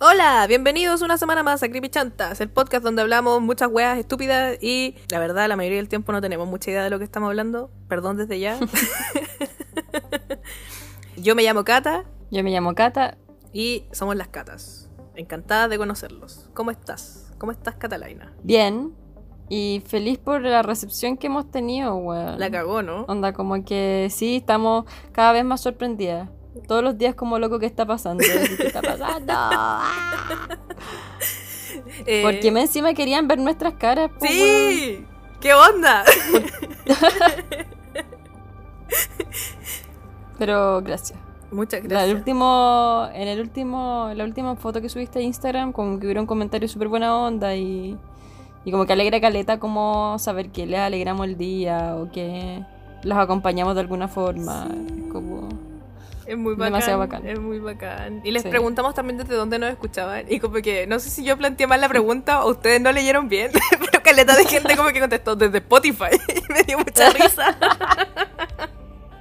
Hola, bienvenidos una semana más a Creepy Chantas, el podcast donde hablamos muchas weas estúpidas y la verdad la mayoría del tiempo no tenemos mucha idea de lo que estamos hablando. Perdón desde ya. Yo me llamo Cata Yo me llamo Cata. y somos las Catas. Encantada de conocerlos. ¿Cómo estás? ¿Cómo estás, Catalina? Bien. Y feliz por la recepción que hemos tenido, weón. La cagó, ¿no? Onda, como que sí, estamos cada vez más sorprendidas. Todos los días como loco, ¿qué está pasando? ¿Qué está pasando? Eh, Porque me encima querían ver nuestras caras, po, weón. ¡Sí! ¿Qué onda? Pero gracias. Muchas La- el gracias. último, en el último, la última foto que subiste a Instagram, como que hubiera un comentario súper buena onda y, y como que alegra caleta como saber que les alegramos el día o que los acompañamos de alguna forma. Como, Es muy bacán, Demasiado bacán. Es muy bacán. Y les Sí. preguntamos también desde dónde nos escuchaban. Y como que no sé si yo planteé mal la pregunta o ustedes no leyeron bien. Pero caleta de gente como que contestó desde Spotify. Y me dio mucha risa.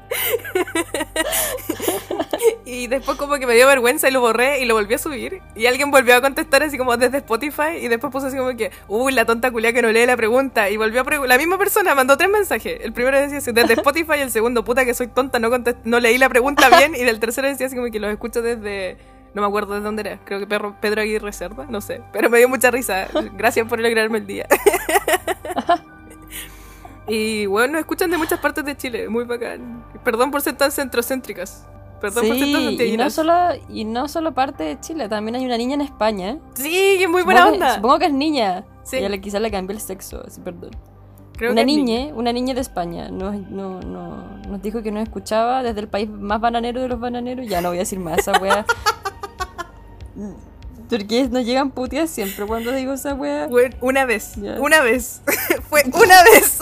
y después como que me dio vergüenza y lo borré y lo volví a subir. Y alguien volvió a contestar así como desde Spotify. Y después puso así como que, uy, la tonta culia que no lee la pregunta. Y volvió a preguntar. La misma persona mandó tres mensajes. El primero decía así, desde Spotify. El segundo, puta que soy tonta, no, no leí la pregunta bien. Y del tercero decía así como que los escucho desde... No me acuerdo de dónde era. Creo que Pedro, Pedro Aguirre Cerda. No sé. Pero me dio mucha risa. Gracias por alegrarme el día. y bueno, nos escuchan de muchas partes de Chile. Muy bacán. Perdón por ser tan centrocéntricas. Perdón por ser tan sí, y no, solo, y no solo parte de Chile, también hay una niña en España. Sí, que es muy buena Supongo que- onda. supongo que es niña. Sí. Y a la quizá le cambié el sexo, así, perdón. Creo una niña, una niña de España, nos, no, no, nos dijo que nos escuchaba desde el país más bananero de los bananeros. Ya no voy a decir más esa wea. Porque nos llegan puteas siempre cuando digo esa wea. Una vez. Ya. Una vez. Fue una vez.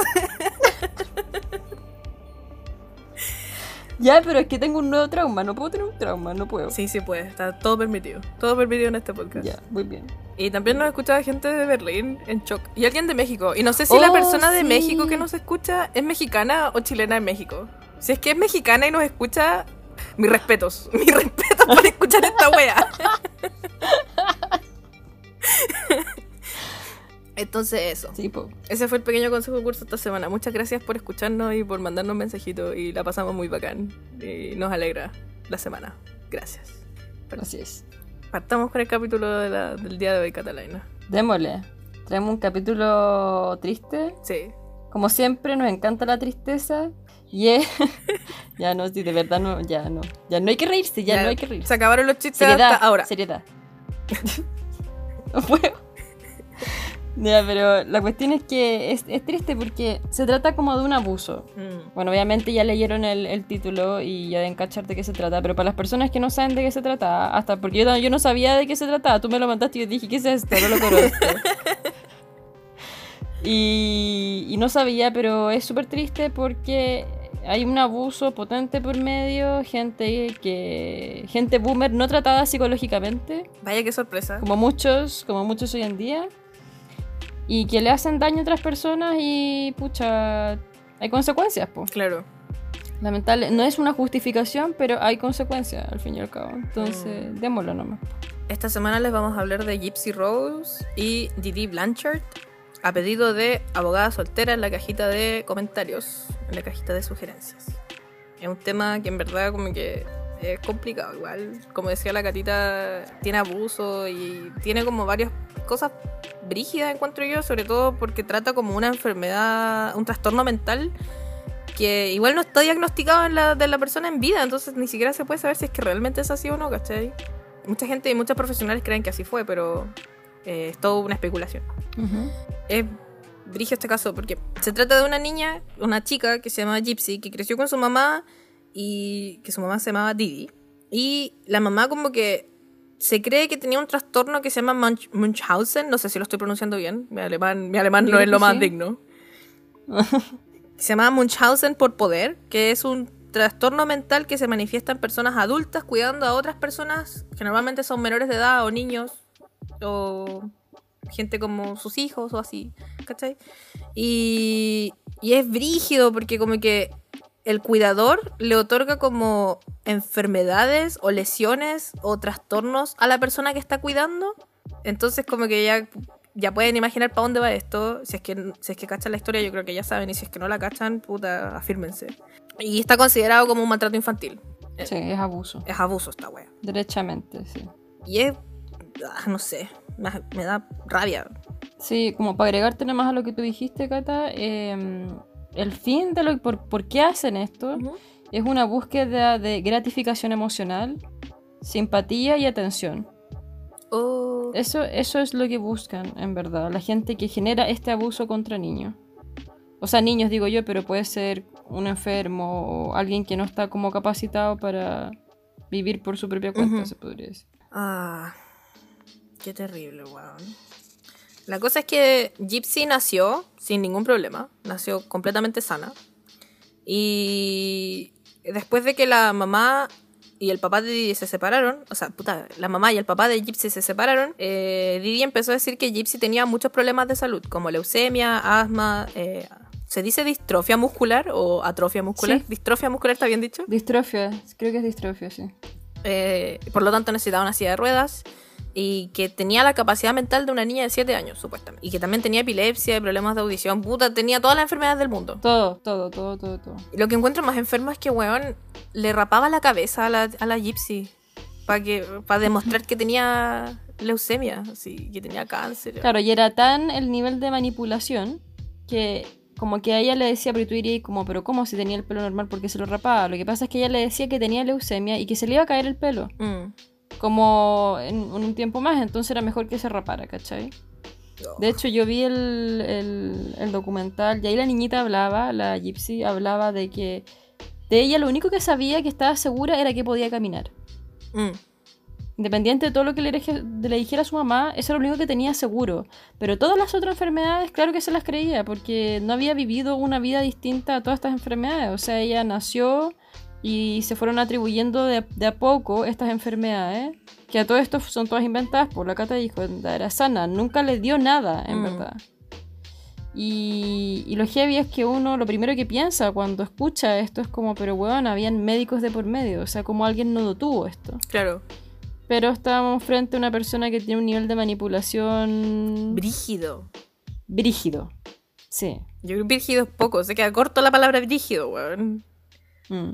Ya, pero es que tengo un nuevo trauma. No puedo tener un trauma, no puedo. Sí, sí puede. Está todo permitido. Todo permitido en este podcast. Ya, muy bien. Y también nos escuchaba gente de Berlín en shock. Y alguien de México. Y no sé si la Oh, persona de. México que nos escucha es mexicana o chilena en México. Si es que es mexicana y nos escucha, mis respetos. Mis respetos por escuchar esta wea. Entonces eso. Sí. Ese fue el pequeño consejo de curso esta semana. Muchas gracias por escucharnos y por mandarnos mensajitos. Y la pasamos muy bacán. Y nos alegra la semana. Gracias. Así es. Partamos con el capítulo de la- del día de hoy, Catalina. Démosle. Traemos un capítulo triste. Sí. Como siempre, nos encanta la tristeza. Y es... ya no, sí, de verdad no, ya no. Ya no hay que reírse, ya, no hay que reírse. Se acabaron los chistes Seriedad, hasta ahora. seriedad. no puedo. Ya, pero la cuestión es que es, es triste porque se trata como de un abuso. Mm. Bueno, obviamente ya leyeron el, el título y ya deben cachar de qué se trata, pero para las personas que no saben de qué se trata, hasta porque yo, no- yo no sabía de qué se trataba, tú me lo mandaste y yo dije, ¿qué es esto? No lo conozco. y, y no sabía, pero es súper triste porque hay un abuso potente por medio, gente que gente boomer no tratada psicológicamente, Vaya qué sorpresa. como muchos, como muchos hoy en día, y que le hacen daño a otras personas y pucha, hay consecuencias, pues. Claro. Lamentable, no es una justificación, pero hay consecuencias al fin y al cabo. Entonces, Mm. démoslo nomás. Esta semana les vamos a hablar de Gypsy Rose y Didi Blanchard. A pedido de abogada soltera en la cajita de comentarios, en la cajita de sugerencias. Es un tema que en verdad como que es complicado igual. Como decía la catita, tiene abuso y tiene como varias cosas brígidas, encuentro yo, sobre todo porque trata como una enfermedad, un trastorno mental que igual no está diagnosticado en la, de la persona en vida, entonces ni siquiera se puede saber si es que realmente es así o no, ¿cachai? Mucha gente y muchos profesionales creen que así fue, pero eh, es todo una especulación es brillo este caso porque se trata de una niña, una chica que se llama Gypsy, que creció con su mamá y que su mamá se llamaba Didi. Y la mamá como que se cree que tenía un trastorno que se llama Munch- Munchausen, no sé si lo estoy pronunciando bien, mi alemán, mi alemán no es lo más sí. digno. se llama Munchausen por poder, que es un trastorno mental que se manifiesta en personas adultas cuidando a otras personas que normalmente son menores de edad o niños o gente como sus hijos o así, ¿cachai? Y, y es brígido porque como que el cuidador le otorga como enfermedades o lesiones o trastornos a la persona que está cuidando. Entonces como que ya, ya pueden imaginar para dónde va esto. Si es, que, si es que cachan la historia, yo creo que ya saben. Y si es que no la cachan, puta, afírmense. Y está considerado como un maltrato infantil. Sí, es abuso. Es abuso esta wea. Derechamente, sí. Y es, ah, no sé, me, me da rabia. Sí, como para agregarte nada más a lo que tú dijiste, Cata, eh, el fin de lo por, por qué hacen esto es una búsqueda de gratificación emocional, simpatía y atención. Oh, Eso, eso es lo que buscan, en verdad, la gente que genera este abuso contra niños. O sea, niños digo yo, pero puede ser un enfermo o alguien que no está como capacitado para vivir por su propia cuenta, se podría decir. Ah, qué terrible, weón. La cosa es que Gypsy nació sin ningún problema, nació completamente sana. Y después de que la mamá y el papá de Didi se separaron, o sea, puta, la mamá y el papá de Gypsy se separaron, eh, Didi empezó a decir que Gypsy tenía muchos problemas de salud, como leucemia, asma, eh, ¿se dice distrofia muscular o atrofia muscular? Sí. Distrofia muscular, ¿está bien dicho? Distrofia, creo que es distrofia, sí. Eh, por lo tanto necesitaba una silla de ruedas y que tenía la capacidad mental de una niña de 7 años, supuestamente. Y que también tenía epilepsia, problemas de audición, puta, tenía todas las enfermedades del mundo. Todo, todo, todo, todo, todo. Y lo que encuentro más enfermo es que, weón, le rapaba la cabeza a la, a la Gypsy para que para demostrar que tenía leucemia, así, que tenía cáncer. Claro, y era tan el nivel de manipulación que como que a ella le decía, pero tú dirías como, pero ¿cómo si tenía el pelo normal porque se lo rapaba? Lo que pasa es que ella le decía que tenía leucemia y que se le iba a caer el pelo, Mm. Como en, en un tiempo más, entonces era mejor que se rapara, ¿cachai? De hecho, yo vi el, el, el documental y ahí la niñita hablaba, la Gypsy hablaba de que de ella lo único que sabía que estaba segura era que podía caminar. Mm. Independiente de todo lo que le, le dijera a su mamá, eso era lo único que tenía seguro. Pero todas las otras enfermedades, claro que se las creía, porque no había vivido una vida distinta a todas estas enfermedades. O sea, ella nació y se fueron atribuyendo de, de a poco estas enfermedades, que a todo esto son todas inventadas por la Cata dijo, era sana, nunca le dio nada, en Mm. verdad. Y, y lo heavy es que uno lo primero que piensa cuando escucha esto es como, pero weón, habían médicos de por medio, o sea, como alguien no lo tuvo esto. Claro. Pero estábamos frente a una persona que tiene un nivel de manipulación Brígido. brígido. Sí. Yo creo que brígido es poco, se queda corto la palabra brígido, weón. Mm.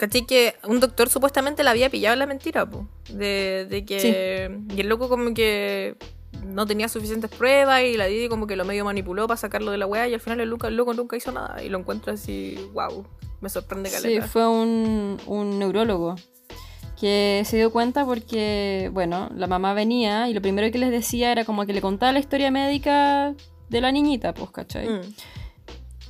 ¿Cachai? Que un doctor supuestamente la había pillado la mentira, po. De, de que. Y el loco como que no tenía suficientes pruebas y la Didi como que lo medio manipuló para sacarlo de la weá y al final el loco, el loco nunca hizo nada. Y lo encuentro así, wow. Me sorprende Sí, caleta. fue un, un neurólogo que se dio cuenta porque, bueno, la mamá venía y lo primero que les decía era como que le contaba la historia médica de la niñita, pues, ¿cachai? Mm.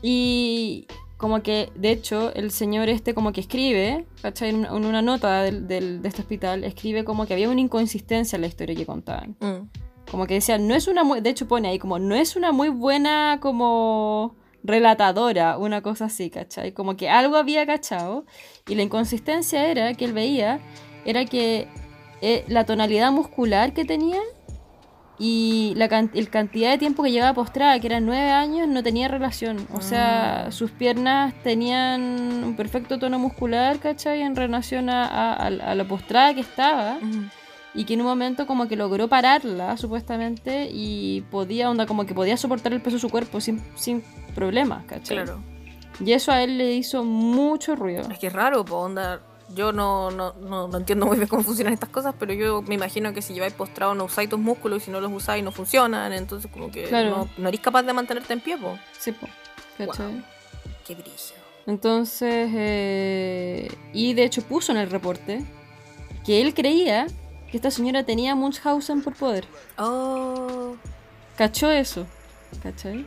Y como que, de hecho, el señor este como que escribe, ¿cachai? En una, nota del, del- de este hospital, escribe como que había una inconsistencia en la historia que contaban. Mm. Como que decía, no es una muy, de hecho pone ahí como, no es una muy buena como relatadora, una cosa así, ¿cachai? Como que algo había cachado y la inconsistencia era que él veía, era que eh, la tonalidad muscular que tenía y la can- el cantidad de tiempo que llevaba postrada, que eran nueve años, no tenía relación. O sea, sus piernas tenían un perfecto tono muscular, ¿cachai? En relación a, a- a- a la postrada que estaba Mm. y que en un momento como que logró pararla supuestamente y podía onda como que podía soportar el peso de su cuerpo sin, sin problemas, ¿cachai? Claro. Y eso a él le hizo mucho ruido. Es que es raro, po, onda. Yo no, no, no, no entiendo muy bien cómo funcionan estas cosas, pero yo me imagino que si lleváis postrado no usáis tus músculos y si no los usáis no funcionan, entonces como que Claro. no, no eres capaz de mantenerte en pie, po. Sí, po, ¿cachai? Wow. Qué brillo. Entonces, eh, y de hecho puso en el reporte que él creía que esta señora tenía Munchausen por poder. Oh. cachó eso, ¿cachai?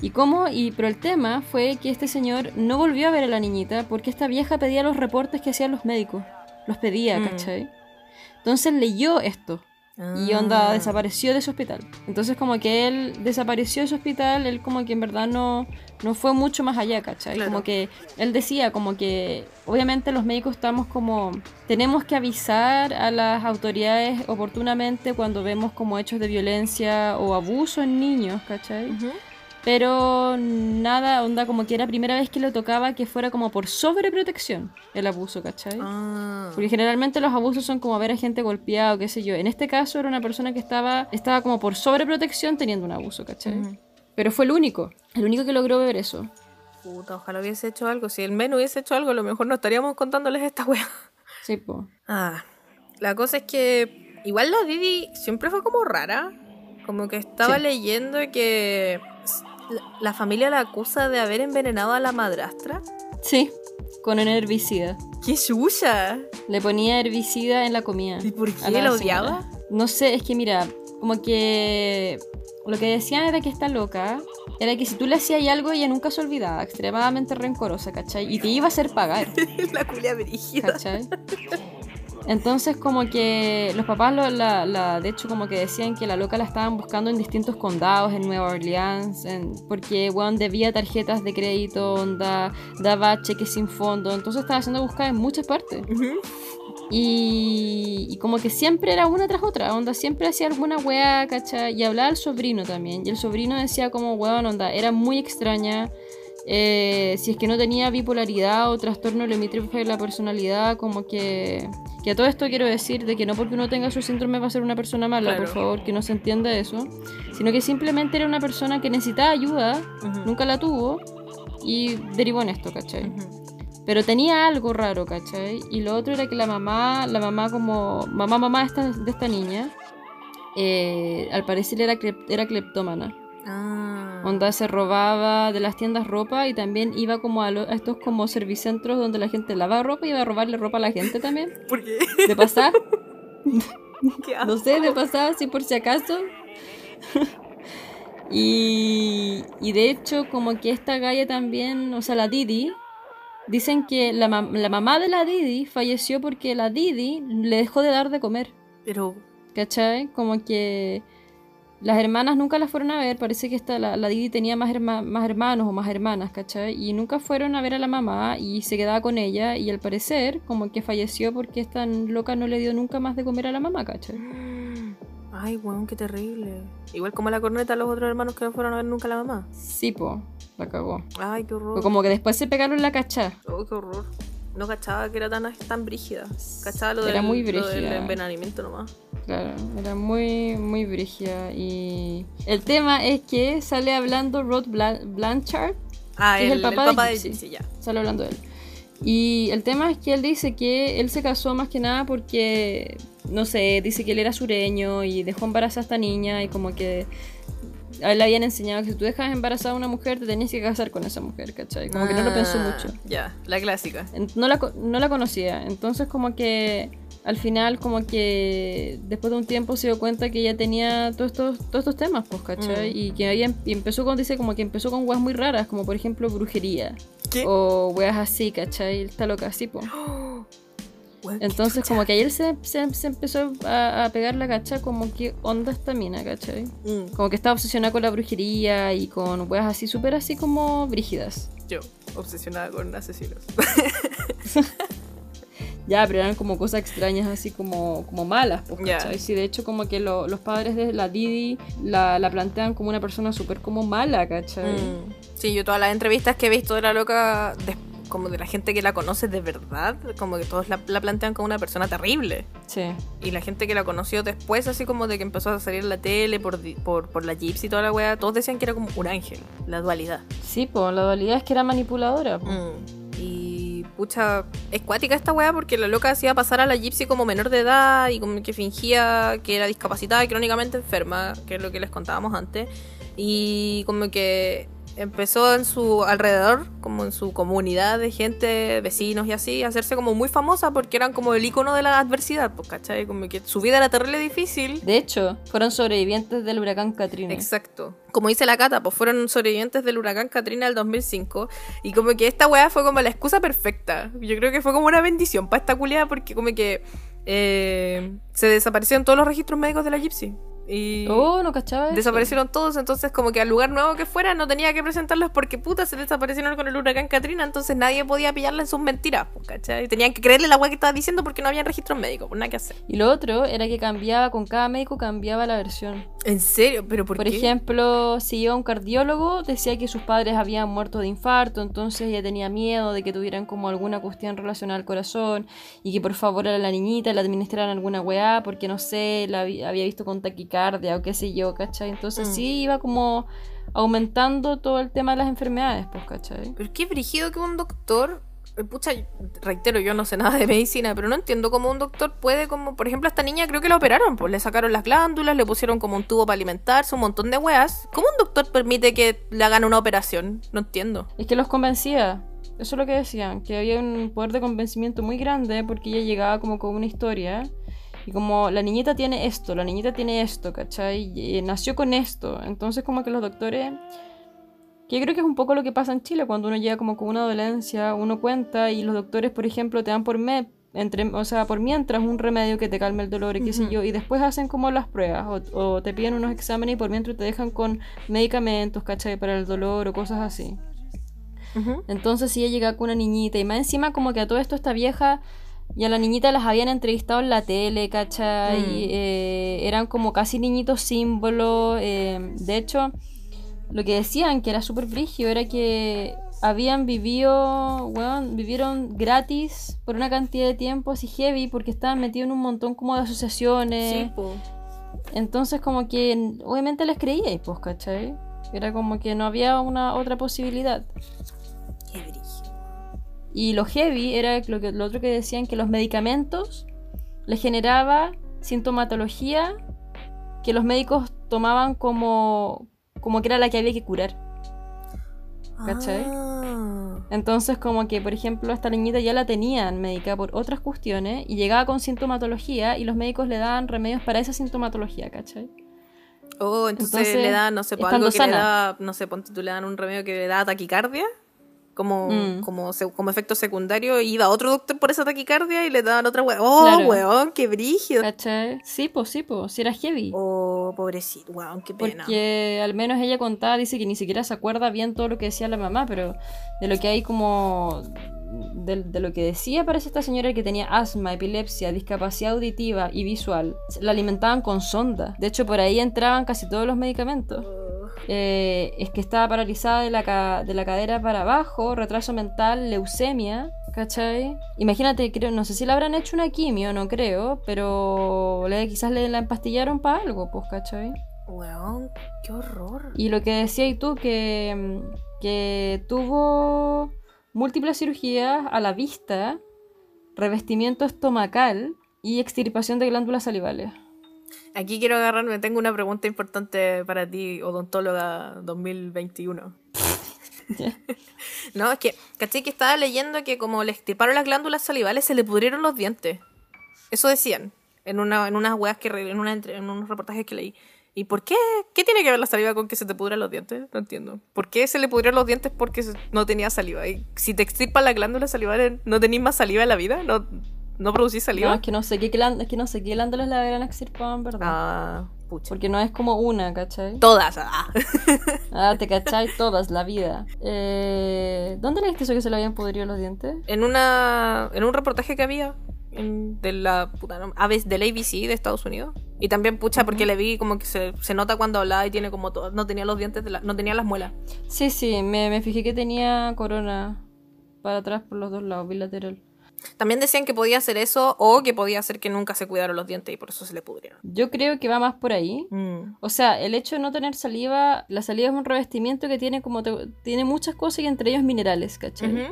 Y cómo, y pero el tema fue que este señor no volvió a ver a la niñita porque esta vieja pedía los reportes que hacían los médicos. Los pedía, Mm. ¿cachai? Entonces leyó esto y onda Ah. desapareció de ese hospital. Entonces como que él desapareció de ese hospital, él como que en verdad no, no fue mucho más allá, ¿cachai? Claro. Como que él decía como que obviamente los médicos estamos como tenemos que avisar a las autoridades oportunamente cuando vemos como hechos de violencia o abuso en niños, ¿cachai? Ujú. Pero nada, onda como que era primera vez que le tocaba que fuera como por sobreprotección el abuso, ¿cachai? Ah. Porque generalmente los abusos son como ver a gente golpeada o qué sé yo. En este caso era una persona que estaba, estaba como por sobreprotección teniendo un abuso, ¿cachai? Pero fue el único, el único que logró ver eso. Puta, ojalá hubiese hecho algo. Si el men hubiese hecho algo, a lo mejor no estaríamos contándoles esta wea. Sí, po. Ah, la cosa es que igual la Didi siempre fue como rara. Como que estaba Sí. leyendo que la, familia la acusa de haber envenenado a la madrastra. Sí, con un herbicida. ¡Qué chucha! Le ponía herbicida en la comida. ¿Y por qué la odiaba? No sé, es que mira, como que lo que decían era que esta loca era que si tú le hacías algo ella nunca se olvidaba, extremadamente rencorosa, ¿cachai? Y te iba a hacer pagar, la culia brígida. ¿cachai? Entonces como que los papás, lo- la, la- de hecho como que decían que la loca la estaban buscando en distintos condados, en Nueva Orleans, en- porque weón debía tarjetas de crédito, onda, daba cheques sin fondo, entonces estaba haciendo buscar en muchas partes. Y como que siempre era una tras otra, onda, siempre hacía alguna weá, ¿cachai? Y hablaba al sobrino también. Y el sobrino decía como, weón, onda, era muy extraña. Eh, si es que no tenía bipolaridad o trastorno limítrofe de la personalidad, como que... Que a todo esto quiero decir de que no porque uno tenga su síndrome va a ser una persona mala, por Claro. favor, que no se entienda eso. Sino que simplemente era una persona que necesitaba ayuda, Ujú. nunca la tuvo, y derivó en esto, ¿cachai? Ujú. Pero tenía algo raro, ¿cachai? Y lo otro era que la mamá, la mamá como mamá mamá de esta, de esta niña, eh, al parecer era, clep- era cleptómana. Ah. Onda se robaba de las tiendas ropa y también iba como a, lo- a estos como servicentros donde la gente lava ropa y iba a robarle ropa a la gente también. ¿Por qué? De pasar, ¿Qué no sé, de pasar, así por si acaso. y, y de hecho como que esta galla también, o sea, la Didi, dicen que la, la mamá de la Didi falleció porque la Didi le dejó de dar de comer. Pero. ¿Cachai? Como que las hermanas nunca la fueron a ver. Parece que esta, la, la Didi tenía más, herma- más hermanos o más hermanas, ¿cachai? Y nunca fueron a ver a la mamá y se quedaba con ella. Y al parecer, como que falleció porque esta loca no le dio nunca más de comer a la mamá, ¿cachai? Ay, weón, qué terrible. Igual como la corneta a los otros hermanos que no fueron a ver nunca a la mamá. Sí, po, la cagó. Ay, qué horror. Como que después se pegaron la cacha. Oh, qué horror. No cachaba que era tan, tan brígida. Cachaba lo, Era del, muy lo del brígida. envenenamiento nomás. Claro, era muy, muy brígida. Y el tema es que sale hablando Rod Blan- Blanchard, Ah, Que es el papá de de Gypsy. Gypsy, ya. sale hablando de él. Y el tema es que él dice que él se casó más que nada porque, no sé, dice que él era sureño y dejó embarazada a esta niña y como que a él le habían enseñado que si tú dejas embarazada a una mujer te tenías que casar con esa mujer, ¿cachai? Como que no lo pensó Ah, mucho. Ya, la clásica. No la, no la conocía, entonces como que al final como que después de un tiempo se dio cuenta que ella tenía todos estos, todos estos temas, pues, ¿cachai? Mm. Y que ella em- y empezó con, dice como que empezó con weas muy raras, como por ejemplo brujería. ¿Qué? O weas así, ¿cachai? Está loca así, pues. Entonces como que ayer se, se, se empezó a, a pegar la cacha como que onda esta mina, ¿cachai? Mm, Como que estaba obsesionada con la brujería y con weas así, súper así como brígidas. yo, obsesionada con asesinos. Ya, pero eran como cosas extrañas, así como, como malas, pues. ¿cachai? Sí, de hecho, como que lo- los padres de la Didi la, la plantean como una persona súper como mala, ¿cachai? Mm. Sí, yo todas las entrevistas que he visto de la loca, de- como de la gente que la conoce de verdad, como que todos la, la plantean como una persona terrible. Sí. Y la gente que la conoció después, así como de que empezó a salir en la tele por, por, por la Gypsy y toda la wea, todos decían que era como un ángel, la dualidad. Sí, pues la dualidad es que era manipuladora. Mm. Y pucha, es cuática esta weá porque la loca hacía pasar a la Gypsy como menor de edad y como que fingía que era discapacitada y crónicamente enferma, que es lo que les contábamos antes. Y como que empezó en su alrededor, como en su comunidad de gente, vecinos y así, a hacerse como muy famosa porque eran como el icono de la adversidad, pues, ¿cachai? Como que su vida era terrible difícil. De hecho, fueron sobrevivientes del huracán Katrina. Exacto. Como dice la Cata, pues fueron sobrevivientes del huracán Katrina del 2005. Y como que esta weá fue como la excusa perfecta. Yo creo que fue como una bendición para esta culiada porque como que eh, se desaparecieron todos los registros médicos de la Gypsy. Y Oh, no cachaba. eso. desaparecieron todos, entonces como que al lugar nuevo que fuera no tenía que presentarlos porque puta se desaparecieron con el huracán Katrina, entonces nadie podía pillarla en sus mentiras, pues, ¿cachai? Tenían que creerle la weá que estaba diciendo porque no había registros médicos, pues nada que hacer. Y lo otro era que cambiaba, con cada médico cambiaba la versión. ¿En serio? ¿Pero por, Por qué? ejemplo, si iba a un cardiólogo, decía que sus padres habían muerto de infarto, entonces ella tenía miedo de que tuvieran como alguna cuestión relacionada al corazón y que por favor a la niñita le administraran alguna weá porque no sé, la había visto con taquicardia o qué sé yo, ¿cachai? Entonces Mm. sí iba como aumentando todo el tema de las enfermedades, pues, ¿cachai? Pero qué brígido que un doctor. Pucha, reitero, yo no sé nada de medicina, pero no entiendo cómo un doctor puede, como, por ejemplo, a esta niña creo que la operaron, pues le sacaron las glándulas, le pusieron como un tubo para alimentarse, un montón de weas. ¿Cómo un doctor permite que le hagan una operación? No entiendo. Es que los convencía. Eso es lo que decían, que había un poder de convencimiento muy grande porque ella llegaba como con una historia y como la niñita tiene esto, la niñita tiene esto, ¿cachai? Y, eh, nació con esto. Entonces como que los doctores, que yo creo que es un poco lo que pasa en Chile cuando uno llega como con una dolencia, uno cuenta y los doctores, por ejemplo, te dan por mes, entre, o sea, por mientras un remedio que te calme el dolor y qué sé yo, y después hacen como las pruebas o, o te piden unos exámenes y por mientras te dejan con medicamentos, ¿cachai? Para el dolor o cosas así. Entonces si ella llega con una niñita y más encima como que a todo esto esta vieja y a la niñita las habían entrevistado en la tele, ¿cachai? Mm. Eh, eran como casi niñitos símbolos. eh, de hecho, lo que decían que era súper brígido era que habían vivido, weón, vivieron gratis por una cantidad de tiempo así heavy porque estaban metidos en un montón como de asociaciones. Sí, po. Entonces como que obviamente les creíais, pues, ¿cachai? Era como que no había una otra posibilidad. Qué brígido. Y lo heavy era lo, que, lo otro que decían que los medicamentos les generaba sintomatología que los médicos tomaban como, como que era la que había que curar. ¿Cachai? Ah. Entonces como que, por ejemplo, esta niñita ya la tenían médica por otras cuestiones y llegaba con sintomatología y los médicos le daban remedios para esa sintomatología, ¿cachai? Oh, entonces, Entonces, le dan, no sé, estando algo que le da, no sé, ponte tú le dan un remedio que le da taquicardia, como, Mm. como, como efecto secundario, iba otro doctor por esa taquicardia y le daban otra weón. Oh, Claro. weón, qué brígido. ¿Cachai? Sí, pues sí, pues, sí era heavy. Oh, pobrecito, weón, qué pena. Porque al menos ella contaba, dice que ni siquiera se acuerda bien todo lo que decía la mamá, pero de lo que hay como... De, de lo que decía parece esta señora que tenía asma, epilepsia, discapacidad auditiva y visual. La alimentaban con sonda. De hecho, por ahí entraban casi todos los medicamentos. Eh, es que estaba paralizada de la, ca- de la cadera para abajo, retraso mental, leucemia, ¿cachai? Imagínate, creo, no sé si le habrán hecho una quimio, no creo, pero le, quizás le la empastillaron para algo, pues, ¿cachai? Weón, qué horror. Y lo que decías tú, que, que tuvo múltiples cirugías a la vista, revestimiento estomacal y extirpación de glándulas salivales. Aquí quiero agarrarme, tengo una pregunta importante para ti, odontóloga 2021. No, es que, caché que estaba leyendo que como le extirparon las glándulas salivales, se le pudrieron los dientes. Eso decían, en, una, en unas weas que en, una, entre- en unos reportajes que leí. ¿Y por qué? ¿Qué tiene que ver la saliva con que se te pudran los dientes? No entiendo. ¿Por qué se le pudrieron los dientes porque no tenía saliva? Y si te extirpan las glándulas salivales, ¿no tenéis más saliva en la vida? ¿No, no producís saliva? No, es que no sé qué, es que no sé qué glándulas le habrán extirpado, en verdad. Ah, pucha. Porque no es como una, ¿cachai? Todas. ah. Ah, te cachai todas, la vida. Eh, ¿Dónde leíste eso que se le habían pudrido los dientes? en una en un reportaje que había en- de la puta, no, ABC del ABC de Estados Unidos y también pucha porque le vi como que se, se nota cuando hablaba y tiene como todo no tenía los dientes de la- no tenía las muelas Sí, sí, me, me fijé que tenía corona para atrás por los dos lados, bilateral. También decían que podía hacer eso o que podía hacer que nunca se cuidaron los dientes y por eso se le pudrieron Yo creo que va más por ahí. Mm. O sea, el hecho de no tener saliva, la saliva es un revestimiento que tiene como te- tiene muchas cosas y entre ellos minerales, ¿cachai?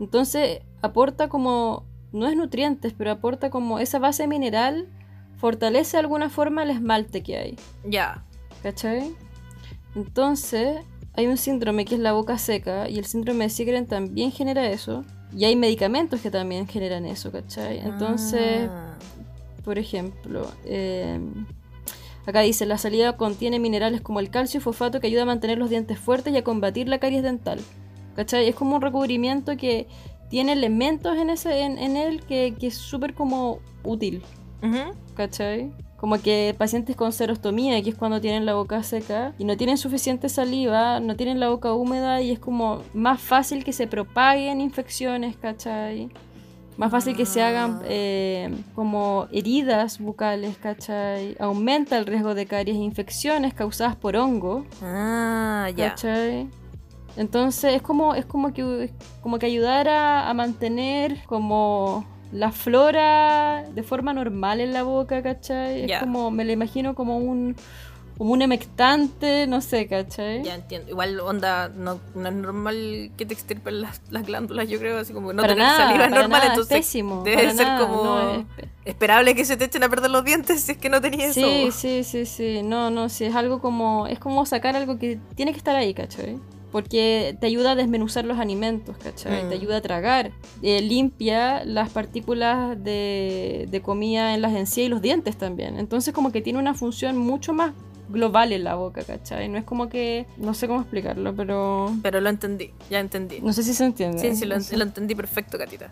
Entonces aporta como, no es nutrientes, pero aporta como esa base mineral, fortalece de alguna forma el esmalte que hay, ya ¿cachai? Entonces hay un síndrome que es la boca seca y el síndrome de Sjögren también genera eso. Y hay medicamentos que también generan eso, ¿cachai? Entonces, Ah. por ejemplo, eh, acá dice, la saliva contiene minerales como el calcio y fosfato que ayuda a mantener los dientes fuertes y a combatir la caries dental. ¿Cachai? Es como un recubrimiento que tiene elementos en, ese, en, en él que, que es súper como útil. Ujú. ¿Cachai? Como que pacientes con serostomía, que es cuando tienen la boca seca y no tienen suficiente saliva, no tienen la boca húmeda y es como más fácil que se propaguen infecciones, ¿cachai? Más fácil que se hagan eh, como heridas bucales, ¿cachai? Aumenta el riesgo de caries e infecciones causadas por hongo, Ah, ya. ¿cachai? Entonces es como, es como que como que ayudara a mantener como la flora de forma normal en la boca, ¿cachai? Es como, me lo imagino como un, como un emectante, no sé, ¿cachai? Ya entiendo. Igual, onda, no, no es normal que te extirpen las, las glándulas, yo creo, así como no para tener nada, saliva para normal, nada, entonces es pésimo. debe ser nada, como no, es pe- esperable que se te echen a perder los dientes si es que no tenías Sí, eso. sí, sí, sí. No, no, sí, es algo como. Es como sacar algo que tiene que estar ahí, ¿cachai? Porque te ayuda a desmenuzar los alimentos, ¿cachai? Mm. Te ayuda a tragar. Eh, limpia las partículas de, de comida en las encías y los dientes también. Entonces, como que tiene una función mucho más global en la boca, ¿cachai? No es como que. No sé cómo explicarlo, pero. Pero lo entendí, ya entendí. No sé si se entiende. Sí, sí, lo, sé. lo entendí perfecto, Catita.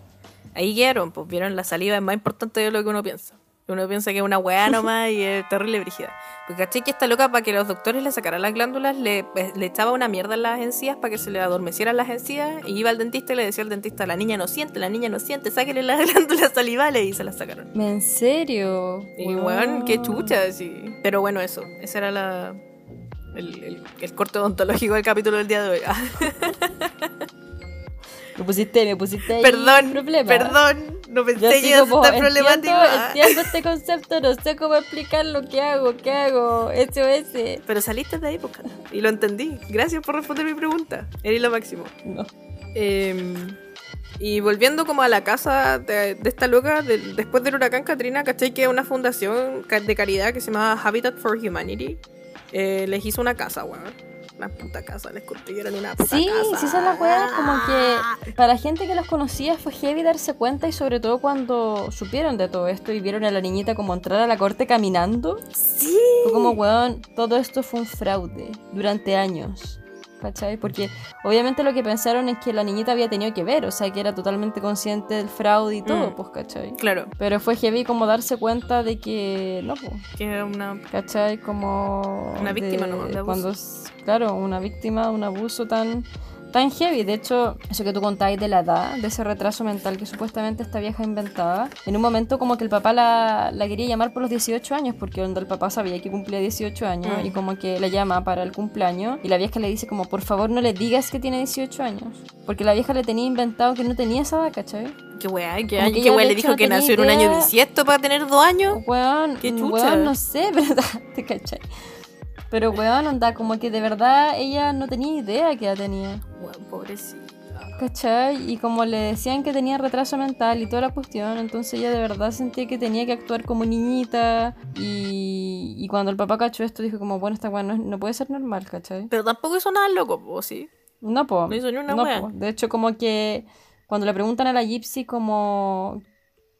Ahí vieron, pues vieron, la saliva es más importante de lo que uno piensa. Uno piensa que es una weá nomás y es terrible brígida. Porque caché que esta loca para que los doctores le sacaran las glándulas le, le echaba una mierda en las encías para que se le adormecieran las encías y iba al dentista y le decía al dentista, la niña no siente, la niña no siente, sáquenle las glándulas salivales y se las sacaron. ¿En serio? Y weón, qué chucha, sí. Pero bueno, eso, ese era la... El, el, el corte odontológico del capítulo del día de hoy. Me pusiste, me pusiste ahí perdón, problema. perdón, no pensé que iba a tan entiendo, problemático. entiendo este concepto, no sé cómo explicar lo que hago, qué hago, SOS. Pero saliste de ahí, Cata, y lo entendí. Gracias por responder mi pregunta. Eres lo máximo. No. Eh, y volviendo como a la casa de, de esta loca, de- después del huracán Katrina, ¿cachai? Que una fundación de caridad que se llama Habitat for Humanity eh, les hizo una casa, weón. Una puta casa, les construyeron una puta Sí, casa. sí, son las weas, como que para la gente que los conocía fue heavy darse cuenta y sobre todo cuando supieron de todo esto y vieron a la niñita como entrar a la corte caminando. Sí. Fue como, weón, todo esto fue un fraude durante años. ¿Cachai? Porque obviamente lo que pensaron es que la niñita había tenido que ver, o sea, que era totalmente consciente del fraude y todo, Mm. pues, ¿cachai? Claro, Pero fue heavy como darse cuenta de que no, pues, que era una. ¿cachai? Como... Una víctima nomás de abuso. Cuando, claro, una víctima de un abuso tan, tan heavy. De hecho, eso que tú contáis de la edad, de ese retraso mental que supuestamente esta vieja inventaba, en un momento como que el papá la, la quería llamar por los 18 años, porque donde el papá sabía que cumplía 18 años Mm. y como que la llama para el cumpleaños y la vieja le dice como, por favor no le digas que tiene 18 años. Porque la vieja le tenía inventado que no tenía esa edad, ¿cachai? Qué weá, qué, que qué weá le dijo no que nació en un año idea. bisiesto para tener dos años. Weón, Qué chucha. weón, no sé, ¿verdad? ¿Te cachai? Pero weón, onda, como que de verdad ella no tenía idea que edad tenía. Weón, pobrecita. ¿Cachai? Y como le decían que tenía retraso mental y toda la cuestión, entonces ella de verdad sentía que tenía que actuar como niñita. Y, y cuando el papá cachó esto, dijo como, bueno, esta weá no, no puede ser normal, ¿cachai? Pero tampoco hizo nada loco, po, sí. No, po. No hizo ni una no, po. De hecho, como que cuando le preguntan a la Gypsy como,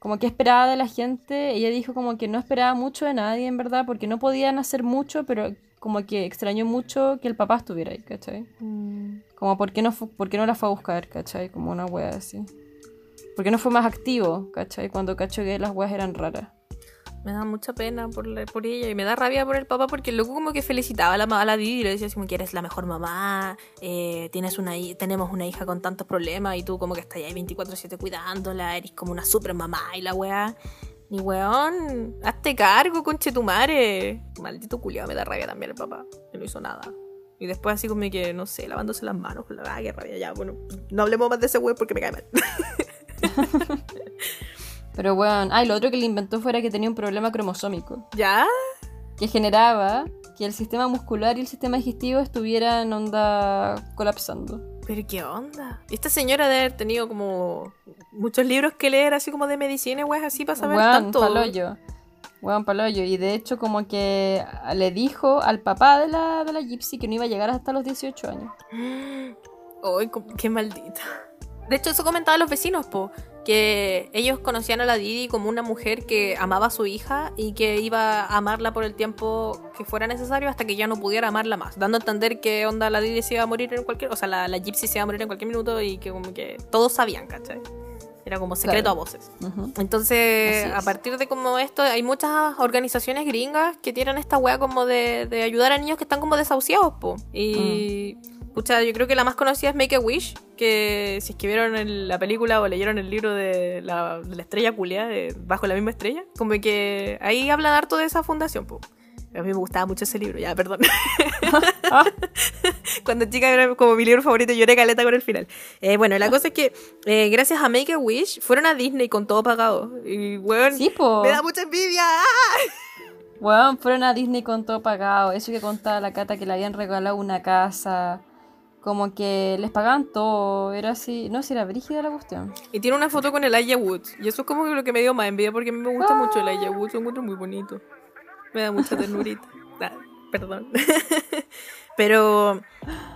como qué esperaba de la gente, ella dijo como que no esperaba mucho de nadie, en verdad, porque no podían hacer mucho, pero como que extrañó mucho que el papá estuviera ahí, ¿cachai? Como por qué no, fu- por qué no la fue a buscar, ¿cachai? Como una wea así. ¿Por qué no fue más activo, ¿cachai? Cuando cachó que las weas eran raras. Me da mucha pena por, la- por ella y me da rabia por el papá porque el loco como que felicitaba a la, a la Didi y le decía como que eres la mejor mamá, eh, tienes una, tenemos una hija con tantos problemas y tú como que estás ahí 24-7 cuidándola, eres como una super mamá y la weá. Ni weón, hazte cargo, conche tu madre. Maldito culiado, me da rabia también el papá, que no hizo nada. Y después así como que, no sé, lavándose las manos, con la ah, qué rabia, ya, bueno, no hablemos más de ese weón porque me cae mal. Pero bueno, ay, lo otro que le inventó fuera que tenía un problema cromosómico. ¿Ya? que generaba que el sistema muscular y el sistema digestivo estuvieran onda colapsando. Pero qué onda. Esta señora debe haber tenido como muchos libros que leer, así como de medicina weas así para saber Weón, tanto. paloyo. Weón, paloyo. Y de hecho como que le dijo al papá de la, de la Gypsy que no iba a llegar hasta los 18 años. Ay, qué maldita. De hecho, eso comentaban los vecinos, po, que ellos conocían a la Didi como una mujer que amaba a su hija y que iba a amarla por el tiempo que fuera necesario hasta que ya no pudiera amarla más, dando a entender que onda la Didi se iba a morir en cualquier, o sea, la, la Gypsy se iba a morir en cualquier minuto y que como que todos sabían, ¿cachai? Era como secreto Claro. a voces. Entonces, a partir de como esto, hay muchas organizaciones gringas que tienen esta wea como de, de ayudar a niños que están como desahuciados, po. Y Pucha, yo creo que la más conocida es Make a Wish, que si es que vieron el- la película o leyeron el libro de la, de la estrella culia, de Bajo la misma estrella, como que ahí hablan harto de esa fundación, po. A mí me gustaba mucho ese libro, ya, perdón. Cuando chica era como mi libro favorito, lloré caleta con el final. Eh, bueno, la cosa es que eh, gracias a Make a Wish fueron a Disney con todo pagado. Y, weón, Sí, po. me da mucha envidia. ¡Ah! Weón, fueron a Disney con todo pagado. Eso que contaba la Cata que le habían regalado una casa. Como que les pagaban todo. Era así. No, si era brígida la cuestión. Y tiene una foto con el Elijah Woods. Y eso es como lo que me dio más envidia porque a mí me gusta mucho el Elijah Woods. Lo encuentro muy bonito. Me da mucha ternurita. Ah, perdón. Pero,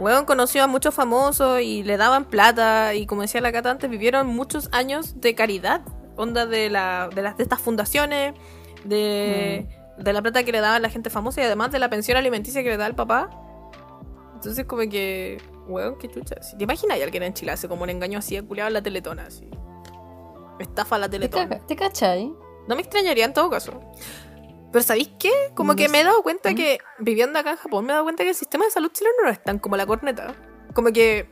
weón, conoció a muchos famosos y le daban plata. Y como decía la Cata antes, vivieron muchos años de caridad. Onda de, la, de, las, de estas fundaciones, de, de la plata que le daban la gente famosa y además de la pensión alimenticia que le da el papá. Entonces, como que, weón, qué chucha. Si ¿Te imaginas a alguien en Chile hace como un engaño así, culiado en la teletona, así? Estafa la ¿Te, teletona. ¿Te cachai? No me extrañaría en todo caso. Pero ¿sabéis qué? Como No que me he dado cuenta que, viviendo acá en Japón, me he dado cuenta que el sistema de salud chileno no es tan como la corneta. Como que...